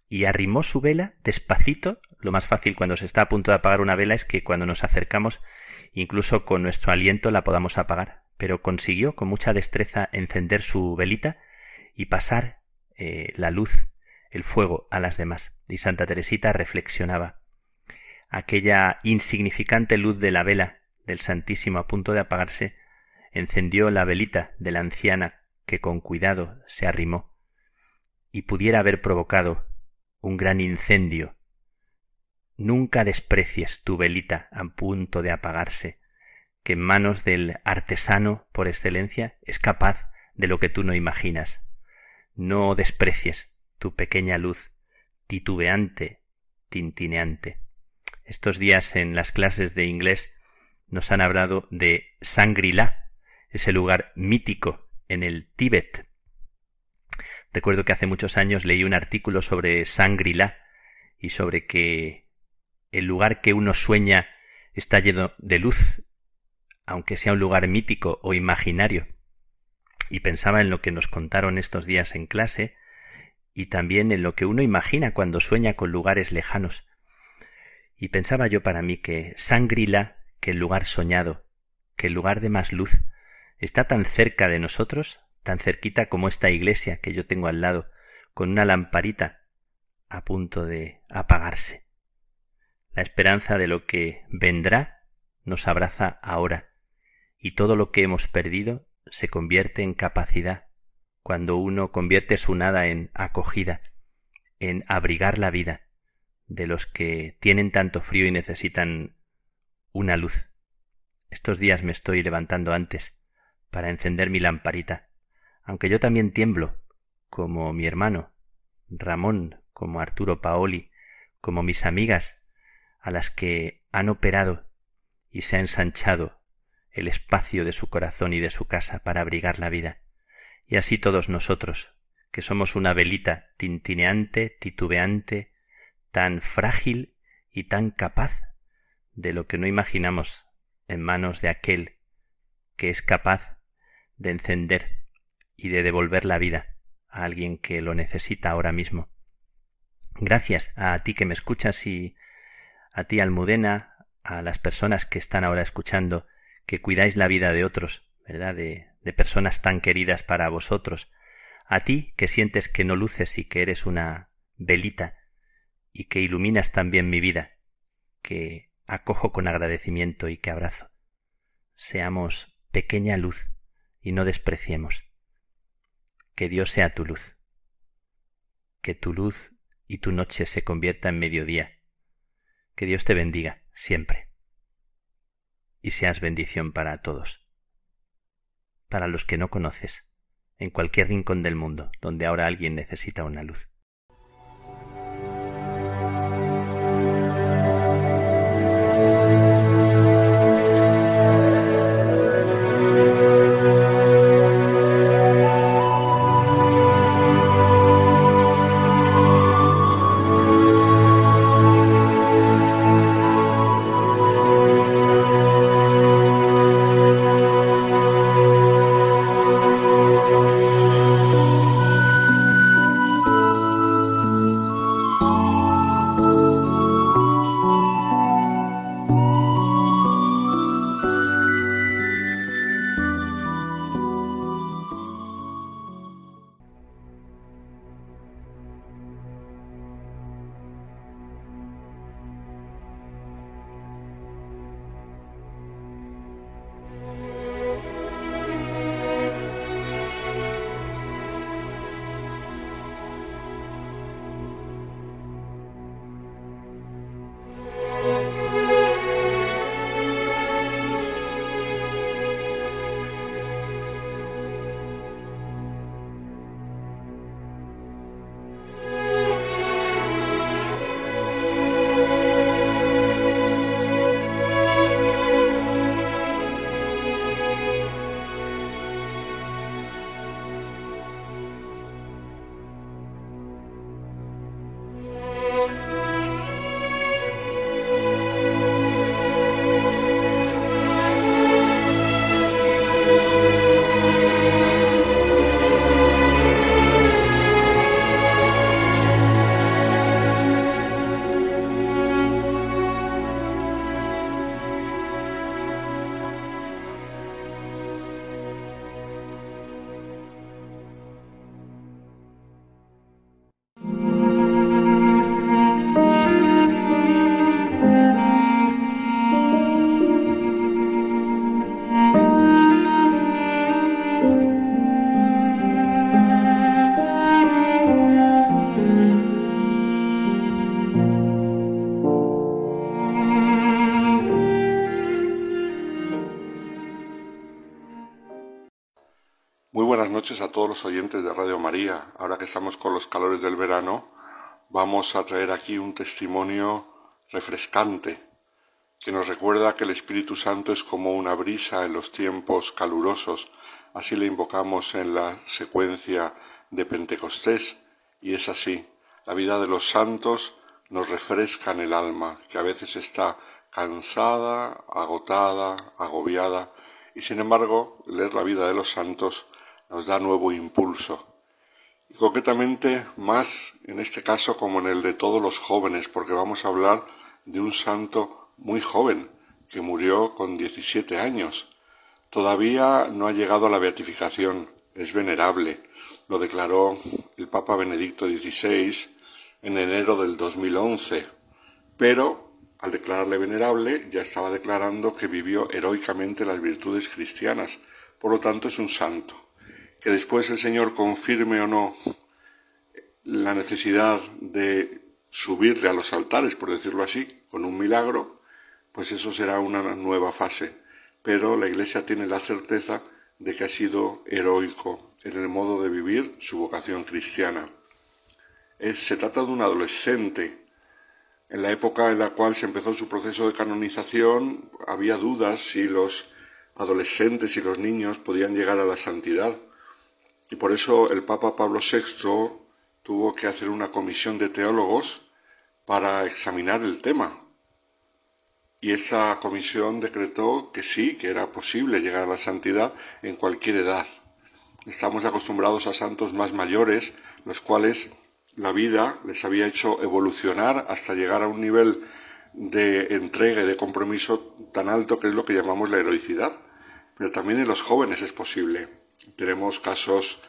y arrimó su vela despacito. Lo más fácil cuando se está a punto de apagar una vela es que cuando nos acercamos incluso con nuestro aliento la podamos apagar, pero consiguió con mucha destreza encender su velita y pasar eh, la luz, el fuego a las demás. Y Santa Teresita reflexionaba. Aquella insignificante luz de la vela del Santísimo a punto de apagarse encendió la velita de la anciana que con cuidado se arrimó y pudiera haber provocado un gran incendio Nunca desprecies tu velita a punto de apagarse, que en manos del artesano por excelencia es capaz de lo que tú no imaginas. No desprecies tu pequeña luz, titubeante, tintineante. Estos días en las clases de inglés nos han hablado de Shangri-La, ese lugar mítico en el Tíbet. Recuerdo que hace muchos años leí un artículo sobre Shangri-La y sobre que el lugar que uno sueña está lleno de luz, aunque sea un lugar mítico o imaginario. Y pensaba en lo que nos contaron estos días en clase, y también en lo que uno imagina cuando sueña con lugares lejanos. Y pensaba yo para mí que Sangrila, que el lugar soñado, que el lugar de más luz está tan cerca de nosotros, tan cerquita como esta iglesia que yo tengo al lado, con una lamparita a punto de apagarse. La esperanza de lo que vendrá nos abraza ahora, y todo lo que hemos perdido se convierte en capacidad cuando uno convierte su nada en acogida, en abrigar la vida de los que tienen tanto frío y necesitan una luz. Estos días me estoy levantando antes para encender mi lamparita, aunque yo también tiemblo, como mi hermano, Ramón, como Arturo Paoli, como mis amigas, a las que han operado y se ha ensanchado el espacio de su corazón y de su casa para abrigar la vida. Y así todos nosotros, que somos una velita tintineante, titubeante, tan frágil y tan capaz de lo que no imaginamos en manos de aquel que es capaz de encender y de devolver la vida a alguien que lo necesita ahora mismo. Gracias a ti que me escuchas y a ti Almudena, a las personas que están ahora escuchando, que cuidáis la vida de otros, ¿verdad? De, de personas tan queridas para vosotros, a ti que sientes que no luces y que eres una velita y que iluminas también mi vida, que acojo con agradecimiento y que abrazo. Seamos pequeña luz y no despreciemos. Que Dios sea tu luz. Que tu luz y tu noche se convierta en mediodía. Que Dios te bendiga siempre. Y seas bendición para todos. Para los que no conoces, en cualquier rincón del mundo donde ahora alguien necesita una luz. Estamos con los calores del verano, vamos a traer aquí un testimonio refrescante que nos recuerda que el Espíritu Santo es como una brisa en los tiempos calurosos. Así le invocamos en la secuencia de Pentecostés y es así. La vida de los santos nos refresca en el alma, que a veces está cansada, agotada, agobiada, y sin embargo leer la vida de los santos nos da nuevo impulso. Y concretamente más en este caso como en el de todos los jóvenes, porque vamos a hablar de un santo muy joven, que murió con 17 años, Todavía no ha llegado a la beatificación, es venerable, lo declaró el Papa Benedicto XVI en enero del 2011, pero al declararle venerable ya estaba declarando que vivió heroicamente las virtudes cristianas, por lo tanto es un santo. Que después el Señor confirme o no la necesidad de subirle a los altares, por decirlo así, con un milagro, pues eso será una nueva fase. Pero la Iglesia tiene la certeza de que ha sido heroico en el modo de vivir su vocación cristiana. se trata de un adolescente. En la época en la cual se empezó su proceso de canonización había dudas si los adolescentes y los niños podían llegar a la santidad. Y por eso el Papa Pablo VI tuvo que hacer una comisión de teólogos para examinar el tema. Y esa comisión decretó que sí, que era posible llegar a la santidad en cualquier edad. Estamos acostumbrados a santos más mayores, los cuales la vida les había hecho evolucionar hasta llegar a un nivel de entrega y de compromiso tan alto que es lo que llamamos la heroicidad. Pero también en los jóvenes es posible. Tenemos casos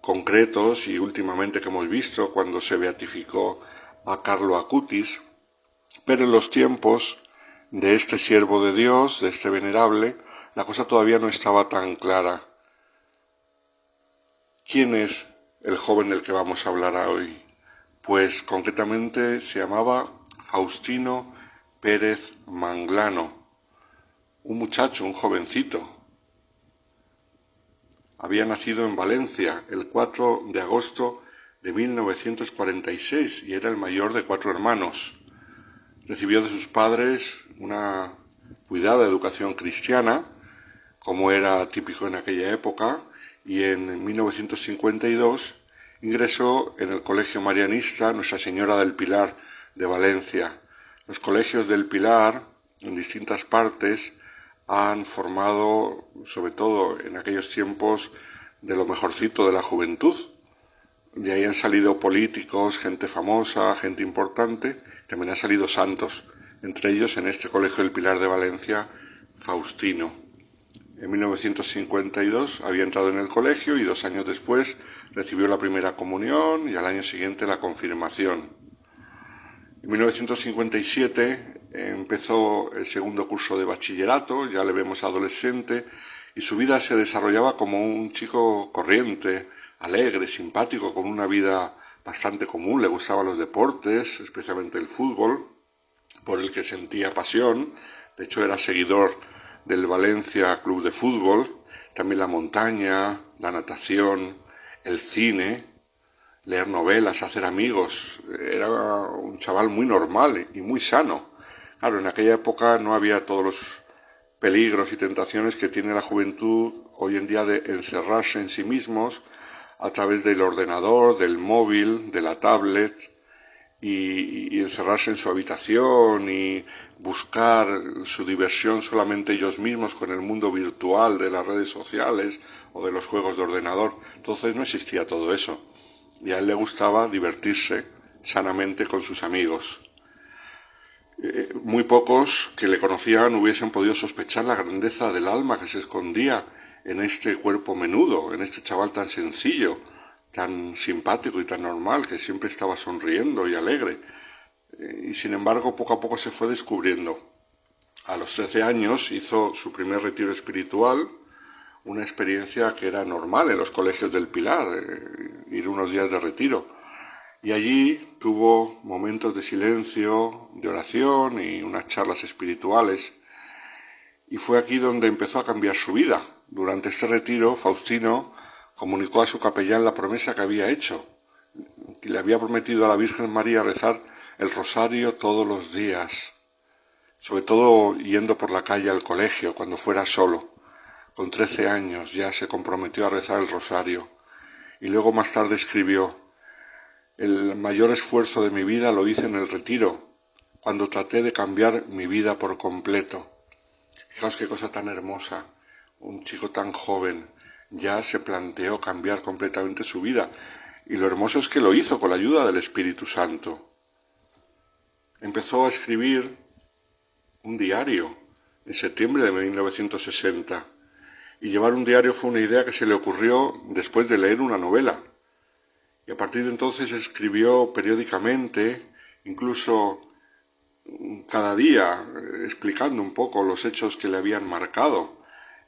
concretos y últimamente que hemos visto cuando se beatificó a Carlo Acutis, pero en los tiempos de este siervo de Dios, de este venerable, la cosa todavía no estaba tan clara. ¿Quién es el joven del que vamos a hablar hoy? Pues concretamente se llamaba Faustino Pérez Manglano, un muchacho, un jovencito. Había nacido en Valencia el 4 de agosto de 1946 y era el mayor de cuatro hermanos. Recibió de sus padres una cuidada educación cristiana, como era típico en aquella época, y en 1952 ingresó en el Colegio Marianista Nuestra Señora del Pilar de Valencia. Los colegios del Pilar, en distintas partes, han formado, sobre todo en aquellos tiempos, de lo mejorcito de la juventud, de ahí han salido políticos, gente famosa, gente importante, también han salido santos, entre ellos en este Colegio del Pilar de Valencia, Faustino. En 1952 había entrado en el colegio y dos años después recibió la primera comunión y al año siguiente la confirmación. En 1957 empezó el segundo curso de bachillerato, ya le vemos adolescente, y su vida se desarrollaba como un chico corriente, alegre, simpático, con una vida bastante común, le gustaban los deportes, especialmente el fútbol, por el que sentía pasión, de hecho era seguidor del Valencia Club de Fútbol, también la montaña, la natación, el cine, leer novelas, hacer amigos, era un chaval muy normal y muy sano. Claro, en aquella época no había todos los peligros y tentaciones que tiene la juventud hoy en día de encerrarse en sí mismos, a través del ordenador, del móvil, de la tablet y, encerrarse en su habitación y buscar su diversión solamente ellos mismos con el mundo virtual de las redes sociales o de los juegos de ordenador. Entonces no existía todo eso. Y a él le gustaba divertirse sanamente con sus amigos. Eh, muy pocos que le conocían hubiesen podido sospechar la grandeza del alma que se escondía en este cuerpo menudo, en este chaval tan sencillo, tan simpático y tan normal, que siempre estaba sonriendo y alegre. Eh, y sin embargo, poco a poco se fue descubriendo. A los 13 años hizo su primer retiro espiritual, una experiencia que era normal en los colegios del Pilar, eh, ir unos días de retiro. Y allí tuvo momentos de silencio, de oración y unas charlas espirituales. Y fue aquí donde empezó a cambiar su vida. Durante este retiro, Faustino comunicó a su capellán la promesa que había hecho, que le había prometido a la Virgen María rezar el rosario todos los días, sobre todo yendo por la calle al colegio cuando fuera solo. Con trece años ya se comprometió a rezar el rosario y luego más tarde escribió, el mayor esfuerzo de mi vida lo hice en el retiro, cuando traté de cambiar mi vida por completo. Fijaos qué cosa tan hermosa un chico tan joven ya se planteó cambiar completamente su vida. Y lo hermoso es que lo hizo con la ayuda del Espíritu Santo. Empezó a escribir un diario en septiembre de 1960 y llevar un diario fue una idea que se le ocurrió después de leer una novela. Y a partir de entonces escribió periódicamente, incluso cada día, explicando un poco los hechos que le habían marcado.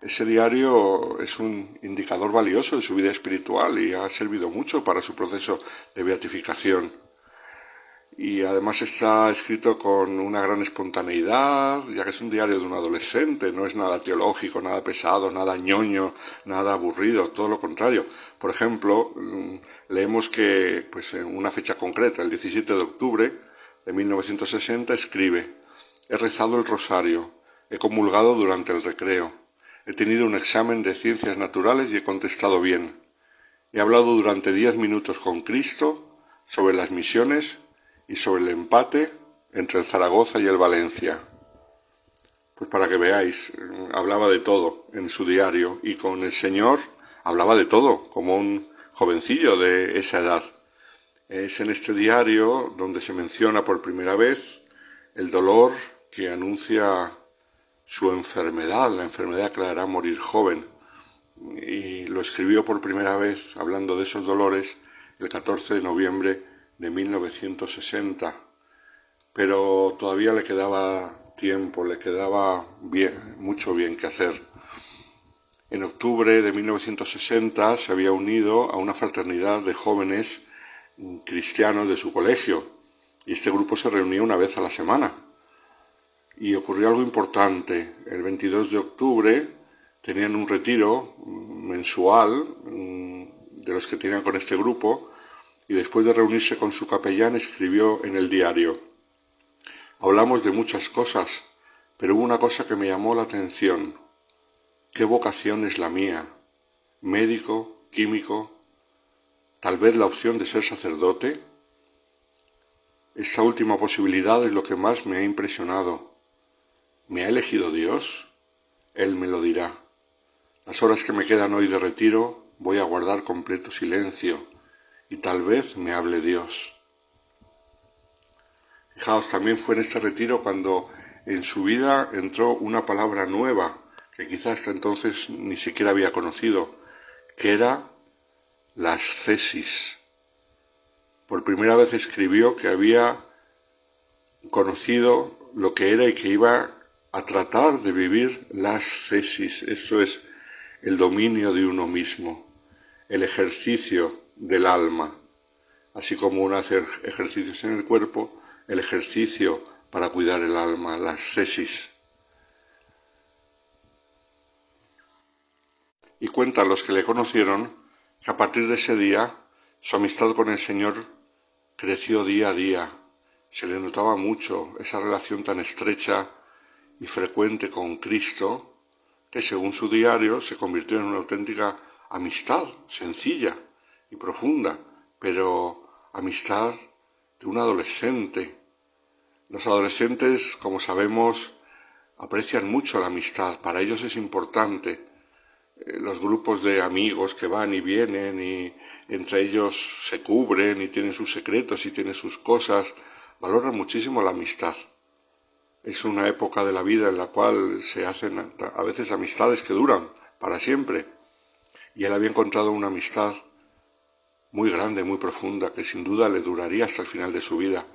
Ese diario es un indicador valioso de su vida espiritual y ha servido mucho para su proceso de beatificación y además está escrito con una gran espontaneidad, ya que es un diario de un adolescente, no es nada teológico, nada pesado, nada ñoño, nada aburrido, todo lo contrario. Por ejemplo, mm, leemos que pues, en una fecha concreta, el 17 de octubre de 1960, escribe, he rezado el rosario, he comulgado durante el recreo, he tenido un examen de ciencias naturales y he contestado bien. He hablado durante diez minutos con Cristo sobre las misiones y sobre el empate entre el Zaragoza y el Valencia. Pues para que veáis, hablaba de todo en su diario y con el Señor hablaba de todo, como un jovencillo de esa edad. Es en este diario donde se menciona por primera vez el dolor que anuncia su enfermedad, la enfermedad que le hará morir joven. Y lo escribió por primera vez, hablando de esos dolores, el 14 de noviembre de 1960, pero todavía le quedaba tiempo, le quedaba mucho bien que hacer. En octubre de 1960 se había unido a una fraternidad de jóvenes cristianos de su colegio y este grupo se reunía una vez a la semana. Y ocurrió algo importante. El 22 de octubre tenían un retiro mensual mm, de los que tenían con este grupo y después de reunirse con su capellán escribió en el diario Hablamos de muchas cosas, pero hubo una cosa que me llamó la atención. ¿Qué vocación es la mía? ¿Médico? ¿Químico? ¿Tal vez la opción de ser sacerdote? Esta última posibilidad es lo que más me ha impresionado. ¿Me ha elegido Dios? Él me lo dirá. Las horas que me quedan hoy de retiro voy a guardar completo silencio y tal vez me hable Dios. Fijaos, también fue en este retiro cuando en su vida entró una palabra nueva que quizás hasta entonces ni siquiera había conocido, que era las cesis. Por primera vez escribió que había conocido lo que era y que iba a tratar de vivir las cesis. Eso es el dominio de uno mismo, el ejercicio del alma, así como uno hace ejercicios en el cuerpo, el ejercicio para cuidar el alma, las sesis. Y cuentan los que le conocieron que a partir de ese día su amistad con el Señor creció día a día. Se le notaba mucho esa relación tan estrecha y frecuente con Cristo que según su diario se convirtió en una auténtica amistad sencilla y profunda, pero amistad de un adolescente. Los adolescentes, como sabemos, aprecian mucho la amistad, para ellos es importante. Eh, los grupos de amigos que van y vienen y entre ellos se cubren y tienen sus secretos y tienen sus cosas, valoran muchísimo la amistad. Es una época de la vida en la cual se hacen a veces amistades que duran para siempre. Y él había encontrado una amistad muy grande, muy profunda, que sin duda le duraría hasta el final de su vida,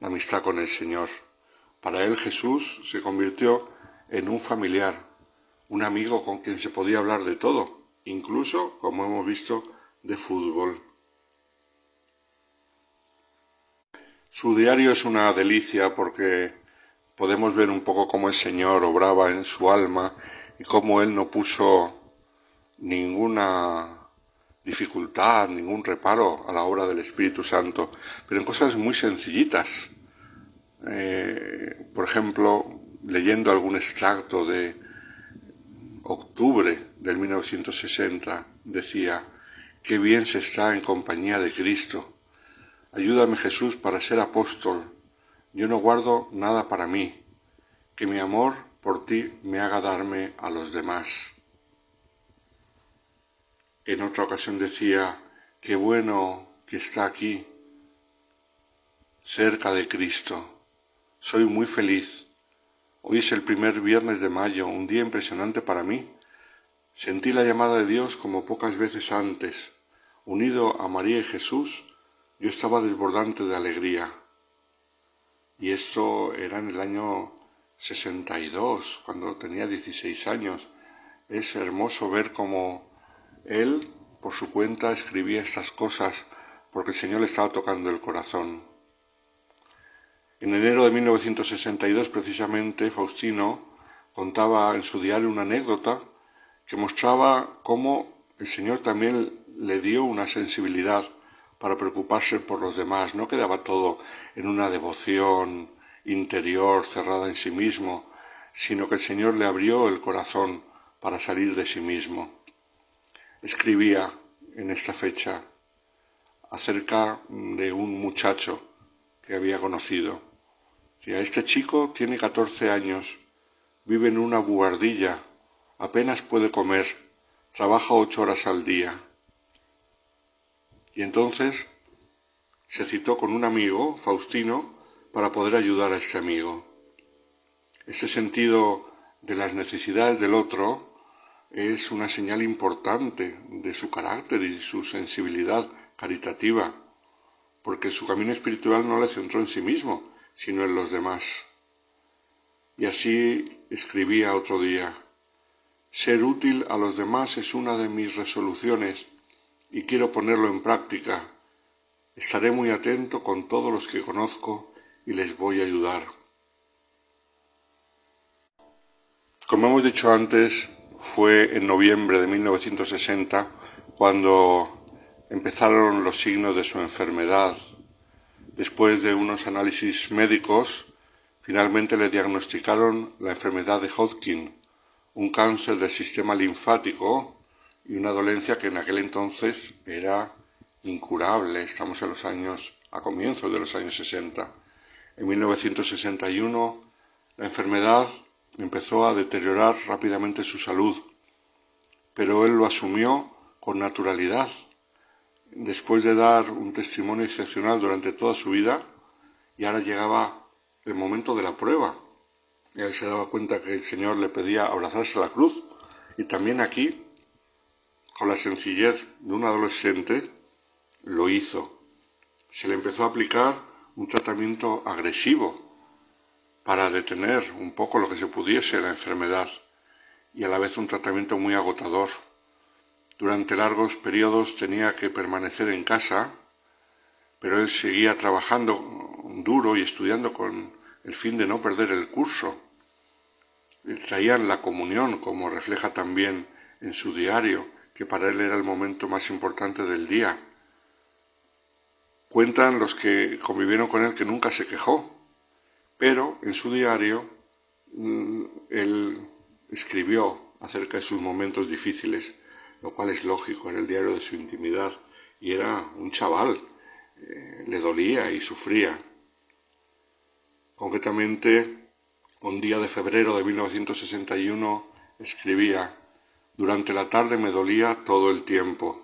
la amistad con el Señor. Para él Jesús se convirtió en un familiar, un amigo con quien se podía hablar de todo, incluso, como hemos visto, de fútbol. Su diario es una delicia porque podemos ver un poco cómo el Señor obraba en su alma y cómo Él no puso ninguna dificultad, ningún reparo a la obra del Espíritu Santo, pero en cosas muy sencillitas. Eh, por ejemplo, leyendo algún extracto de octubre del 1960, decía, qué bien se está en compañía de Cristo. Ayúdame Jesús para ser apóstol. Yo no guardo nada para mí. Que mi amor por ti me haga darme a los demás. En otra ocasión decía, qué bueno que está aquí, cerca de Cristo. Soy muy feliz. Hoy es el primer viernes de mayo, un día impresionante para mí. Sentí la llamada de Dios como pocas veces antes. Unido a María y Jesús, yo estaba desbordante de alegría. Y esto era en el año 62, cuando tenía 16 años. Es hermoso ver cómo él, por su cuenta, escribía estas cosas porque el Señor le estaba tocando el corazón. En enero de 1962, precisamente, Faustino contaba en su diario una anécdota que mostraba cómo el Señor también le dio una sensibilidad para preocuparse por los demás. No quedaba todo en una devoción interior cerrada en sí mismo, sino que el Señor le abrió el corazón para salir de sí mismo. Escribía en esta fecha acerca de un muchacho que había conocido. Este chico tiene 14 años, vive en una buhardilla apenas puede comer, trabaja ocho horas al día. Y entonces se citó con un amigo, Faustino, para poder ayudar a este amigo. Ese sentido de las necesidades del otro es una señal importante de su carácter y su sensibilidad caritativa, porque su camino espiritual no le centró en sí mismo, sino en los demás. Y así escribía otro día, ser útil a los demás es una de mis resoluciones y quiero ponerlo en práctica. Estaré muy atento con todos los que conozco y les voy a ayudar. Como hemos dicho antes, fue en noviembre de 1960 cuando empezaron los signos de su enfermedad. Después de unos análisis médicos, finalmente le diagnosticaron la enfermedad de Hodgkin, un cáncer del sistema linfático y una dolencia que en aquel entonces era incurable. Estamos en los años, a comienzos de los años 60. En 1961 la enfermedad empezó a deteriorar rápidamente su salud, pero él lo asumió con naturalidad. Después de dar un testimonio excepcional durante toda su vida, y ahora llegaba el momento de la prueba, él se daba cuenta que el Señor le pedía abrazarse a la cruz y también aquí, con la sencillez de un adolescente, lo hizo. Se le empezó a aplicar un tratamiento agresivo para detener un poco lo que se pudiese la enfermedad y a la vez un tratamiento muy agotador. Durante largos periodos tenía que permanecer en casa, pero él seguía trabajando duro y estudiando con el fin de no perder el curso. Traían la comunión, como refleja también en su diario, que para él era el momento más importante del día. Cuentan los que convivieron con él que nunca se quejó, pero en su diario mm, él escribió acerca de sus momentos difíciles, lo cual es lógico, era el diario de su intimidad, y era un chaval, eh, le dolía y sufría. Concretamente, un día de febrero de 1961 escribía, durante la tarde me dolía todo el tiempo.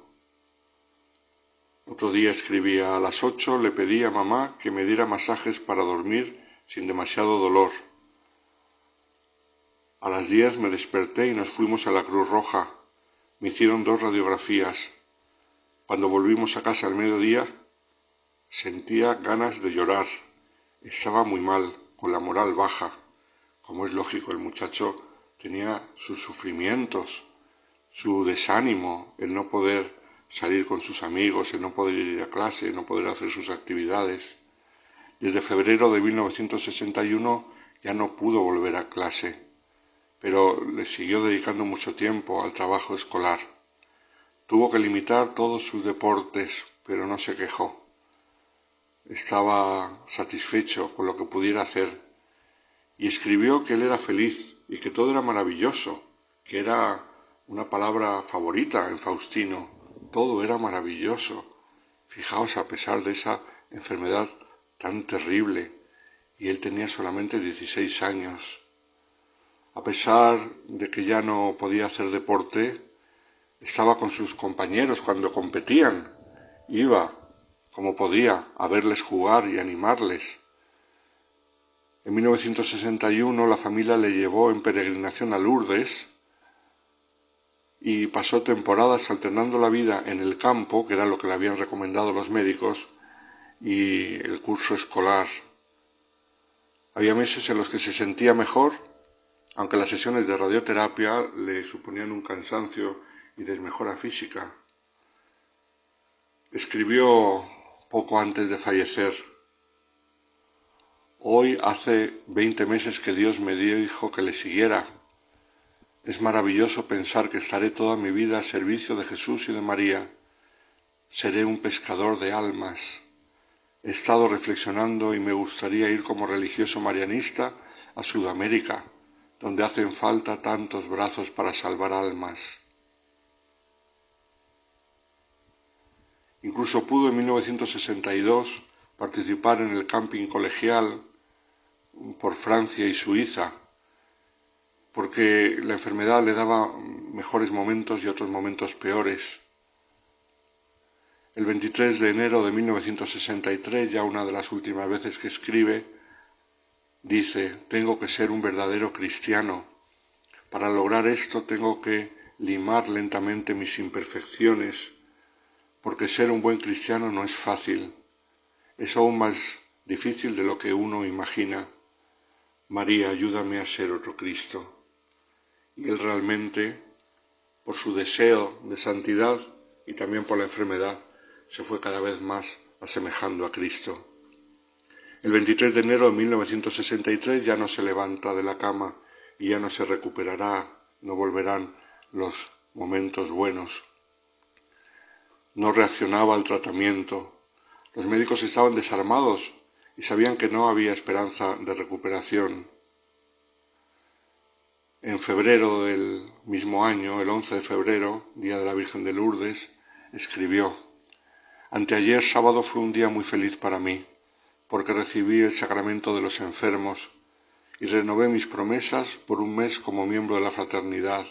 Otro día escribía, a las ocho le pedí a mamá que me diera masajes para dormir sin demasiado dolor. A las diez me desperté y nos fuimos a la Cruz Roja. Me hicieron dos radiografías. Cuando volvimos a casa al mediodía, sentía ganas de llorar. Estaba muy mal, con la moral baja. Como es lógico, el muchacho tenía sus sufrimientos, su desánimo, el no poder salir con sus amigos, el no poder ir a clase, el no poder hacer sus actividades. Desde febrero de 1961 ya no pudo volver a clase, pero le siguió dedicando mucho tiempo al trabajo escolar. Tuvo que limitar todos sus deportes, pero no se quejó. Estaba satisfecho con lo que pudiera hacer y escribió que él era feliz y que todo era maravilloso, que era una palabra favorita en Faustino, todo era maravilloso. Fijaos, a pesar de esa enfermedad tan terrible, y él tenía solamente 16 años. A pesar de que ya no podía hacer deporte, estaba con sus compañeros cuando competían, iba como podía, a verles jugar y animarles. En 1961 la familia le llevó en peregrinación a Lourdes y pasó temporadas alternando la vida en el campo, que era lo que le habían recomendado los médicos, y el curso escolar. Había meses en los que se sentía mejor, aunque las sesiones de radioterapia le suponían un cansancio y desmejora física. Escribió poco antes de fallecer. Hoy hace veinte meses que Dios me dijo que le siguiera. Es maravilloso pensar que estaré toda mi vida al servicio de Jesús y de María. Seré un pescador de almas. He estado reflexionando y me gustaría ir como religioso marianista a Sudamérica, donde hacen falta tantos brazos para salvar almas. Incluso pudo en 1962 participar en el camping colegial por Francia y Suiza, porque la enfermedad le daba mejores momentos y otros momentos peores. El 23 de enero de 1963, ya una de las últimas veces que escribe, dice, tengo que ser un verdadero cristiano. Para lograr esto tengo que limar lentamente mis imperfecciones, porque ser un buen cristiano no es fácil, es aún más difícil de lo que uno imagina. María, ayúdame a ser otro Cristo. Y él realmente, por su deseo de santidad y también por la enfermedad, se fue cada vez más asemejando a Cristo. El 23 de enero de 1963 ya no se levanta de la cama y ya no se recuperará, no volverán los momentos buenos. No reaccionaba al tratamiento. Los médicos estaban desarmados y sabían que no había esperanza de recuperación. En febrero del mismo año, el 11 de febrero, día de la Virgen de Lourdes, escribió, Anteayer sábado fue un día muy feliz para mí, porque recibí el sacramento de los enfermos y renové mis promesas por un mes como miembro de la fraternidad.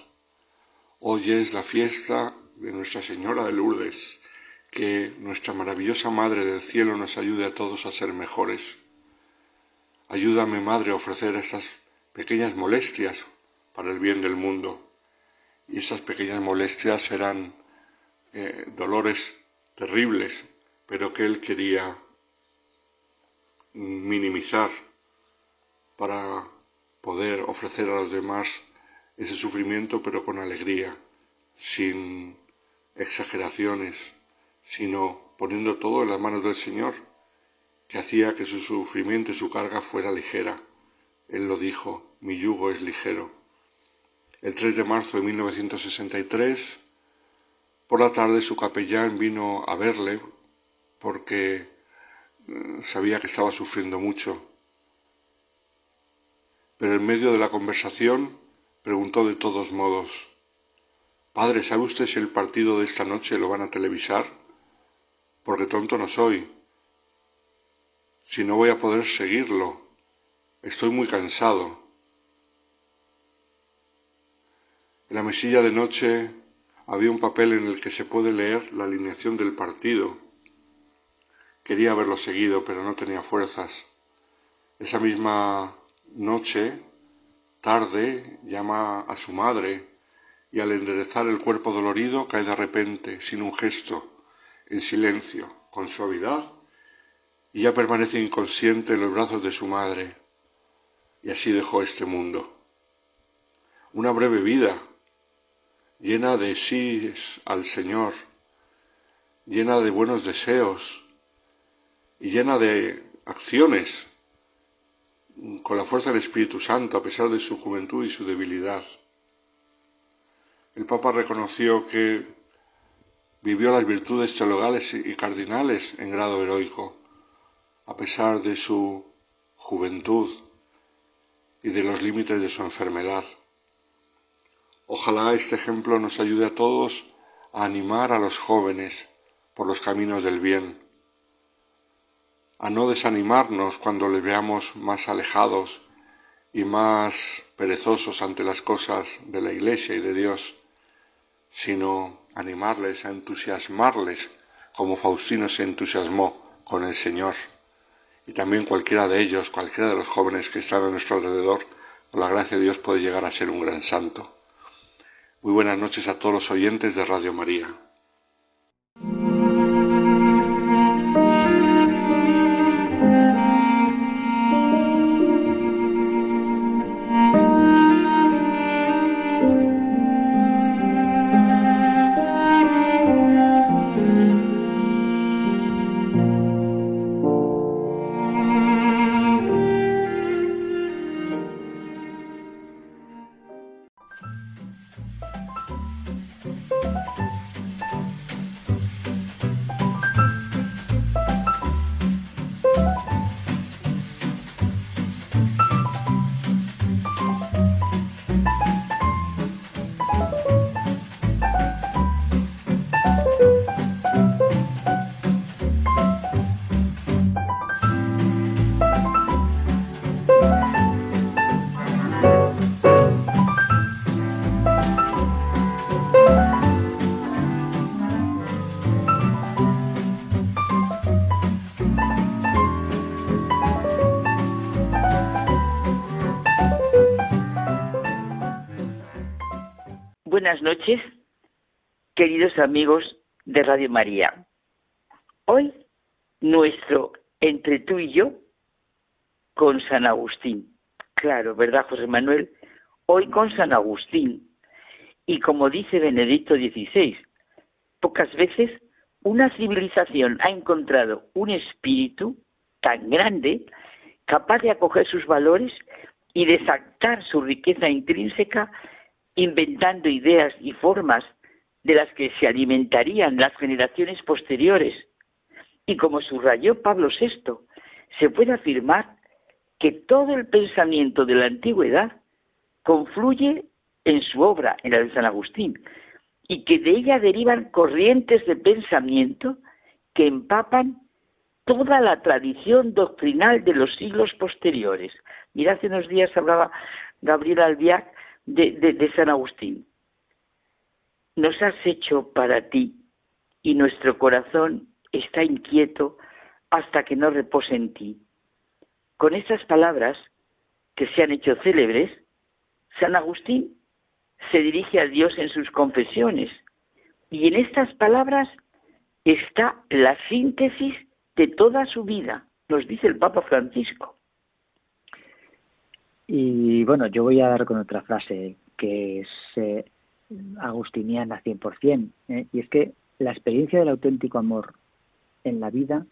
Hoy es la fiesta de Nuestra Señora de Lourdes que nuestra maravillosa Madre del Cielo nos ayude a todos a ser mejores. Ayúdame, Madre, a ofrecer estas pequeñas molestias para el bien del mundo. Y esas pequeñas molestias serán eh, dolores terribles, pero que Él quería minimizar para poder ofrecer a los demás ese sufrimiento, pero con alegría, sin exageraciones, sino poniendo todo en las manos del Señor, que hacía que su sufrimiento y su carga fuera ligera. Él lo dijo, mi yugo es ligero. El 3 de marzo de 1963, por la tarde su capellán vino a verle porque sabía que estaba sufriendo mucho. Pero en medio de la conversación preguntó de todos modos, Padre, ¿sabe usted si el partido de esta noche lo van a televisar? porque tonto no soy. Si no voy a poder seguirlo, estoy muy cansado. En la mesilla de noche había un papel en el que se puede leer la alineación del partido. Quería haberlo seguido, pero no tenía fuerzas. Esa misma noche, tarde, llama a su madre y al enderezar el cuerpo dolorido cae de repente, sin un gesto, en silencio, con suavidad, y ya permanece inconsciente en los brazos de su madre. Y así dejó este mundo. Una breve vida, llena de sí al Señor, llena de buenos deseos y llena de acciones con la fuerza del Espíritu Santo a pesar de su juventud y su debilidad. El Papa reconoció que vivió las virtudes teologales y cardinales en grado heroico, a pesar de su juventud y de los límites de su enfermedad. Ojalá este ejemplo nos ayude a todos a animar a los jóvenes por los caminos del bien, a no desanimarnos cuando les veamos más alejados y más perezosos ante las cosas de la Iglesia y de Dios, sino animarles, a entusiasmarles, como Faustino se entusiasmó con el Señor. Y también cualquiera de ellos, cualquiera de los jóvenes que están a nuestro alrededor, con la gracia de Dios puede llegar a ser un gran santo. Muy buenas noches a todos los oyentes de Radio María. Noches, queridos amigos de Radio María. Hoy nuestro entre tú y yo con San Agustín. Claro, ¿verdad, José Manuel? Hoy con San Agustín. Y como dice Benedicto XVI, pocas veces una civilización ha encontrado un espíritu tan grande capaz de acoger sus valores y desactar su riqueza intrínseca inventando ideas y formas de las que se alimentarían las generaciones posteriores. Y como subrayó Pablo VI, se puede afirmar que todo el pensamiento de la antigüedad confluye en su obra, en la de San Agustín, y que de ella derivan corrientes de pensamiento que empapan toda la tradición doctrinal de los siglos posteriores. Mira, hace unos días hablaba Gabriel Albiac de, San Agustín. Nos has hecho para ti y nuestro corazón está inquieto hasta que no repose en ti. Con estas palabras, que se han hecho célebres, San Agustín se dirige a Dios en sus confesiones y en estas palabras está la síntesis de toda su vida, nos dice el Papa Francisco. Y bueno, yo voy a dar con otra frase que es eh, agustiniana 100%, ¿eh? y es que la experiencia del auténtico amor en la vida,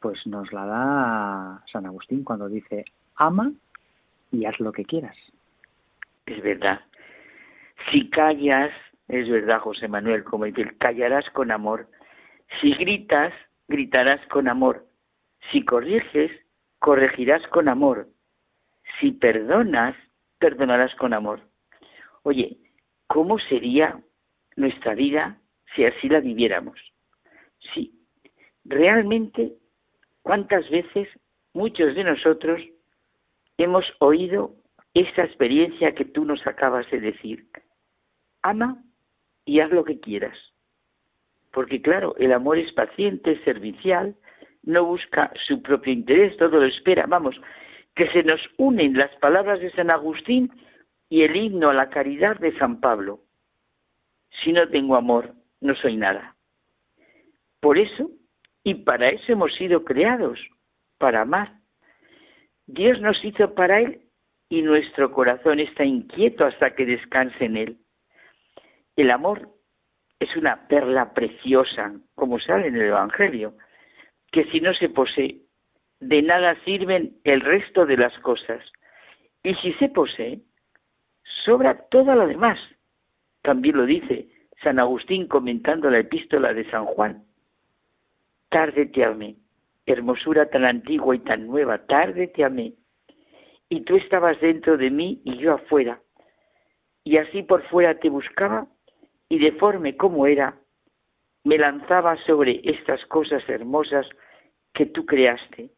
pues nos la da San Agustín cuando dice, ama y haz lo que quieras. Es verdad. Si callas, es verdad, José Manuel, como dice, callarás con amor. Si gritas, gritarás con amor. Si corriges, corregirás con amor si perdonas, perdonarás con amor. Oye, ¿cómo sería nuestra vida si así la viviéramos? Sí, realmente, ¿cuántas veces muchos de nosotros hemos oído esa experiencia que tú nos acabas de decir? Ama y haz lo que quieras. Porque claro, el amor es paciente, servicial, no busca su propio interés, todo lo espera. Vamos, que se nos unen las palabras de San Agustín y el himno a la caridad de San Pablo. Si no tengo amor, no soy nada. Por eso, y para eso hemos sido creados, para amar. Dios nos hizo para Él y nuestro corazón está inquieto hasta que descanse en Él. El amor es una perla preciosa, como sale en el Evangelio, que si no se posee, de nada sirven el resto de las cosas. Y si se posee, sobra todo lo demás. También lo dice San Agustín comentando la epístola de San Juan. Tarde te amé, hermosura tan antigua y tan nueva, tarde te amé. Y tú estabas dentro de mí y yo afuera. Y así por fuera te buscaba y deforme como era, me lanzaba sobre estas cosas hermosas que tú creaste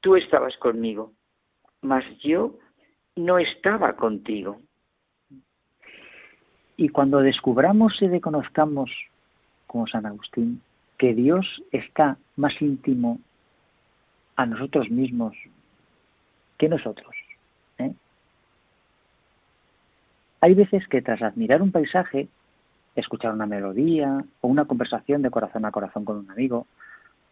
tú estabas conmigo, mas yo no estaba contigo. Y cuando descubramos y reconozcamos, como San Agustín, que Dios está más íntimo a nosotros mismos que nosotros, ¿eh? Hay veces que tras admirar un paisaje, escuchar una melodía o una conversación de corazón a corazón con un amigo,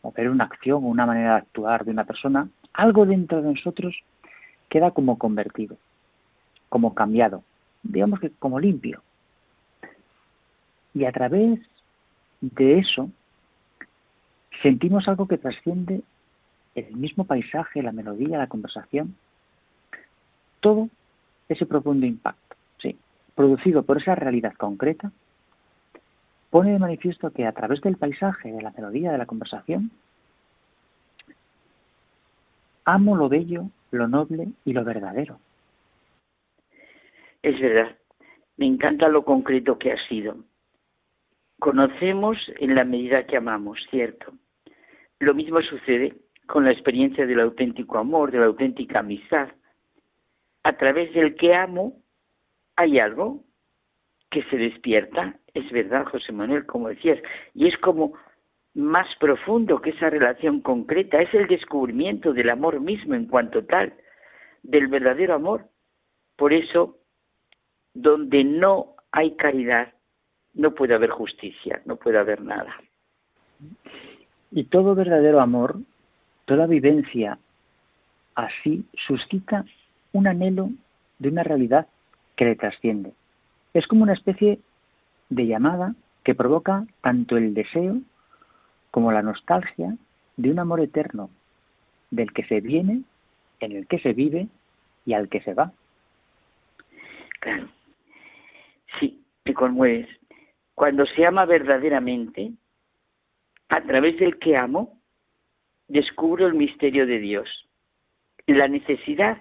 o ver una acción o una manera de actuar de una persona, algo dentro de nosotros queda como convertido, como cambiado, digamos que como limpio. Y a través de eso sentimos algo que trasciende el mismo paisaje, la melodía, la conversación, todo ese profundo impacto, sí, producido por esa realidad concreta, pone de manifiesto que a través del paisaje, de la melodía, de la conversación, amo lo bello, lo noble y lo verdadero. Es verdad, me encanta lo concreto que ha sido. Conocemos en la medida que amamos, cierto. Lo mismo sucede con la experiencia del auténtico amor, de la auténtica amistad. A través del que amo hay algo que se despierta, es verdad, José Manuel, como decías, y es como más profundo que esa relación concreta, es el descubrimiento del amor mismo en cuanto tal, del verdadero amor. Por eso, donde no hay caridad, no puede haber justicia, no puede haber nada. Y todo verdadero amor, toda vivencia así suscita un anhelo de una realidad que le trasciende. Es como una especie de llamada que provoca tanto el deseo como la nostalgia de un amor eterno, del que se viene, en el que se vive y al que se va. Claro. Sí, te conmueves. Cuando se ama verdaderamente, a través del que amo, descubro el misterio de Dios, la necesidad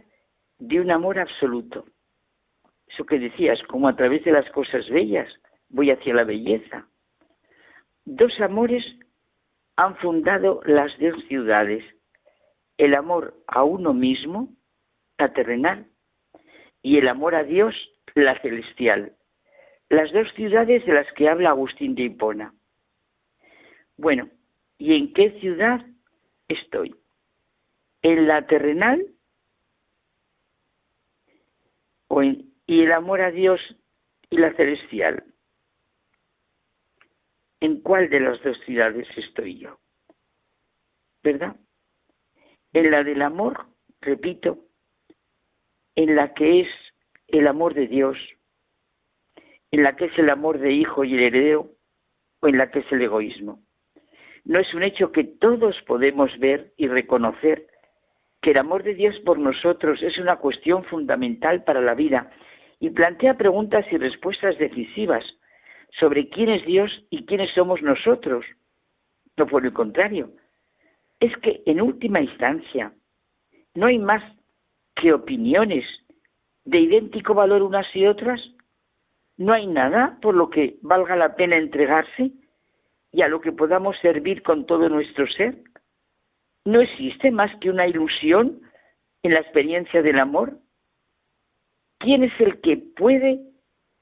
de un amor absoluto. Eso que decías, como a través de las cosas bellas voy hacia la belleza. Dos amores han fundado las dos ciudades, el amor a uno mismo, la terrenal, y el amor a Dios, la celestial. Las dos ciudades de las que habla Agustín de Hipona. Bueno, ¿y en qué ciudad estoy? ¿En la terrenal? ¿O en, ¿Y el amor a Dios y la celestial? ¿En cuál de las dos ciudades estoy yo? ¿Verdad? En la del amor, repito, en la que es el amor de Dios, en la que es el amor de hijo y el heredero, o en la que es el egoísmo no es un hecho que todos podemos ver y reconocer que el amor de Dios por nosotros es una cuestión fundamental para la vida y plantea preguntas y respuestas decisivas sobre quién es Dios y quiénes somos nosotros. No por el contrario, es que en última instancia no hay más que opiniones de idéntico valor unas y otras. No hay nada por lo que valga la pena entregarse y a lo que podamos servir con todo nuestro ser? ¿No existe más que una ilusión en la experiencia del amor? ¿Quién es el que puede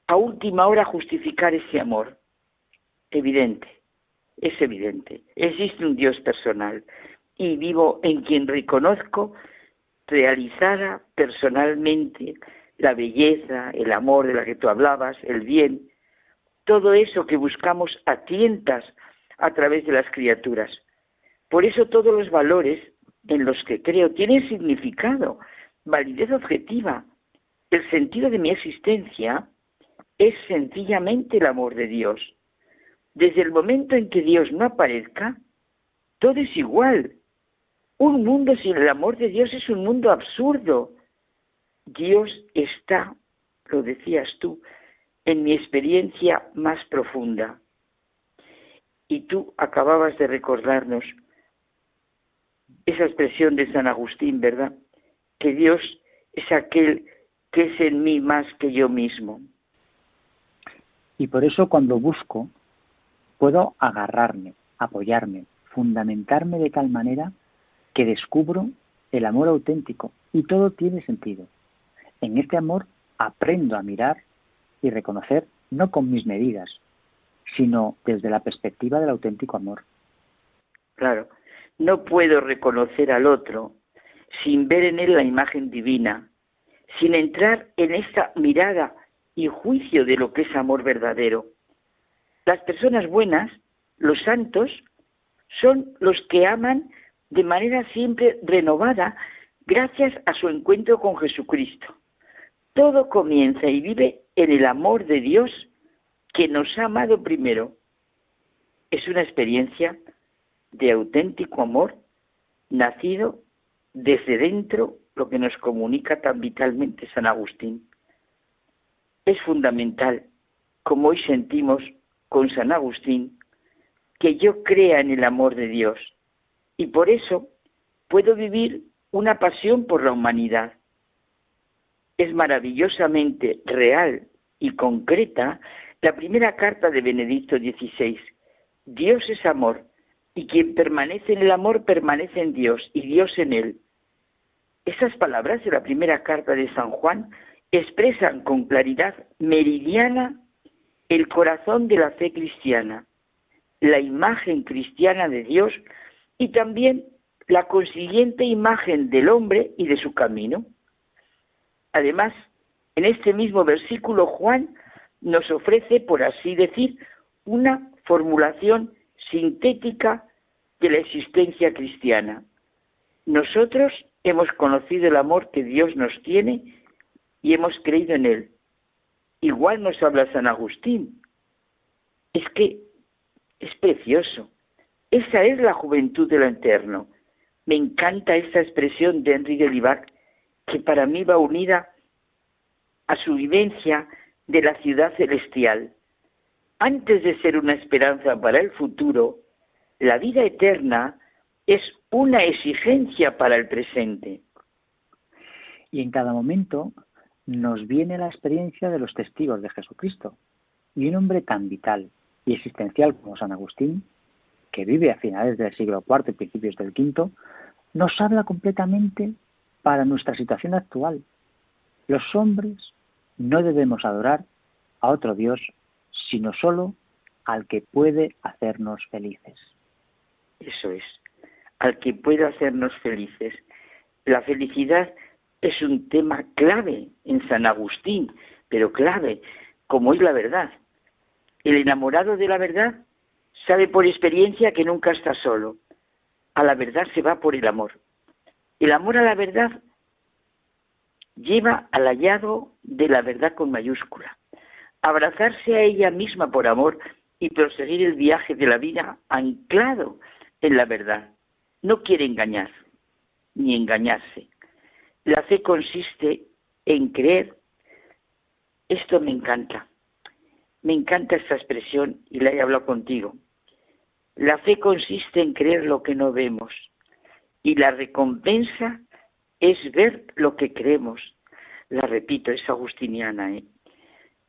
a última hora justificar ese amor? Evidente, es evidente. Existe un Dios personal y vivo en quien reconozco realizada personalmente la belleza, el amor de la que tú hablabas, el bien, todo eso que buscamos a tientas a través de las criaturas. Por eso todos los valores en los que creo tienen significado, validez objetiva. El sentido de mi existencia es sencillamente el amor de Dios. Desde el momento en que Dios no aparezca, todo es igual. Un mundo sin el amor de Dios es un mundo absurdo. Dios está, lo decías tú, en mi experiencia más profunda. Y tú acababas de recordarnos esa expresión de San Agustín, ¿verdad? Que Dios es aquel que es en mí más que yo mismo. Y por eso cuando busco, puedo agarrarme, apoyarme, fundamentarme de tal manera que descubro el amor auténtico y todo tiene sentido. En este amor aprendo a mirar y reconocer no con mis medidas, sino desde la perspectiva del auténtico amor. Claro, no puedo reconocer al otro sin ver en él la imagen divina, sin entrar en esta mirada y juicio de lo que es amor verdadero. Las personas buenas, los santos, son los que aman de manera siempre renovada gracias a su encuentro con Jesucristo. Todo comienza y vive en el amor de Dios que nos ha amado primero. Es una experiencia de auténtico amor nacido desde dentro, lo que nos comunica tan vitalmente San Agustín. Es fundamental, como hoy sentimos con San Agustín, que yo crea en el amor de Dios y por eso puedo vivir una pasión por la humanidad. Es maravillosamente real y concreta la primera carta de Benedicto XVI. Dios es amor y quien permanece en el amor permanece en Dios y Dios en él. Esas palabras de la primera carta de San Juan expresan con claridad meridiana el corazón de la fe cristiana, la imagen cristiana de Dios y también la consiguiente imagen del hombre y de su camino. Además, en este mismo versículo Juan nos ofrece, por así decir, una formulación sintética de la existencia cristiana. Nosotros hemos conocido el amor que Dios nos tiene y hemos creído en él. Igual nos habla San Agustín. Es que es precioso. Esa es la juventud de lo eterno. Me encanta esta expresión de Enrique Libac, que para mí va unida a su vivencia de la ciudad celestial. Antes de ser una esperanza para el futuro, la vida eterna es una exigencia para el presente. Y en cada momento nos viene la experiencia de los testigos de Jesucristo. Y un hombre tan vital y existencial como San Agustín, que vive a finales del siglo IV y principios del V, nos habla completamente para nuestra situación actual. Los hombres no debemos adorar a otro Dios, sino solo al que puede hacernos felices. Eso es, al que puede hacernos felices. La felicidad es un tema clave en San Agustín, pero clave, como es la verdad. El enamorado de la verdad sabe por experiencia que nunca está solo. A la verdad se va por el amor. El amor a la verdad lleva al hallado de la verdad con mayúscula. Abrazarse a ella misma por amor y proseguir el viaje de la vida anclado en la verdad. No quiere engañar, ni engañarse. La fe consiste en creer. Esto me encanta. Me encanta esta expresión y la he hablado contigo. La fe consiste en creer lo que no vemos y la recompensa es ver lo que creemos. La repito, es agustiniana. ¿eh?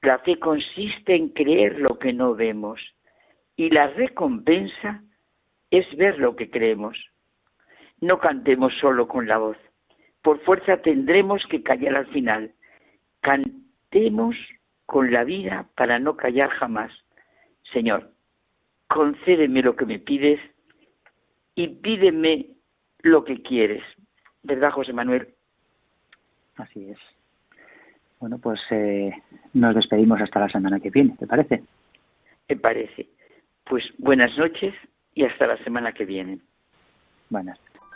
La fe consiste en creer lo que no vemos y la recompensa es ver lo que creemos. No cantemos solo con la voz. Por fuerza tendremos que callar al final. Cantemos con la vida para no callar jamás. Señor, concédeme lo que me pides y pídeme lo que quieres. ¿Verdad, José Manuel? Así es. Bueno, pues eh, nos despedimos hasta la semana que viene, ¿te parece? Me parece. Pues buenas noches y hasta la semana que viene. Buenas.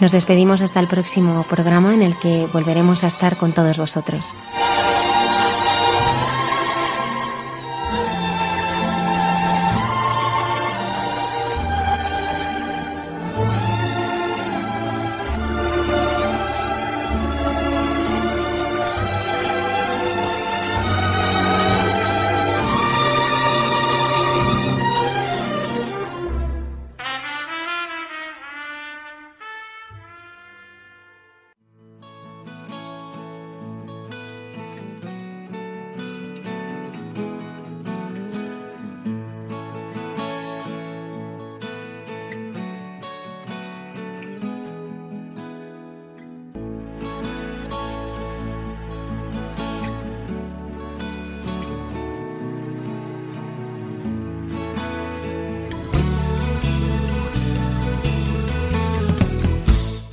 Nos despedimos hasta el próximo programa en el que volveremos a estar con todos vosotros.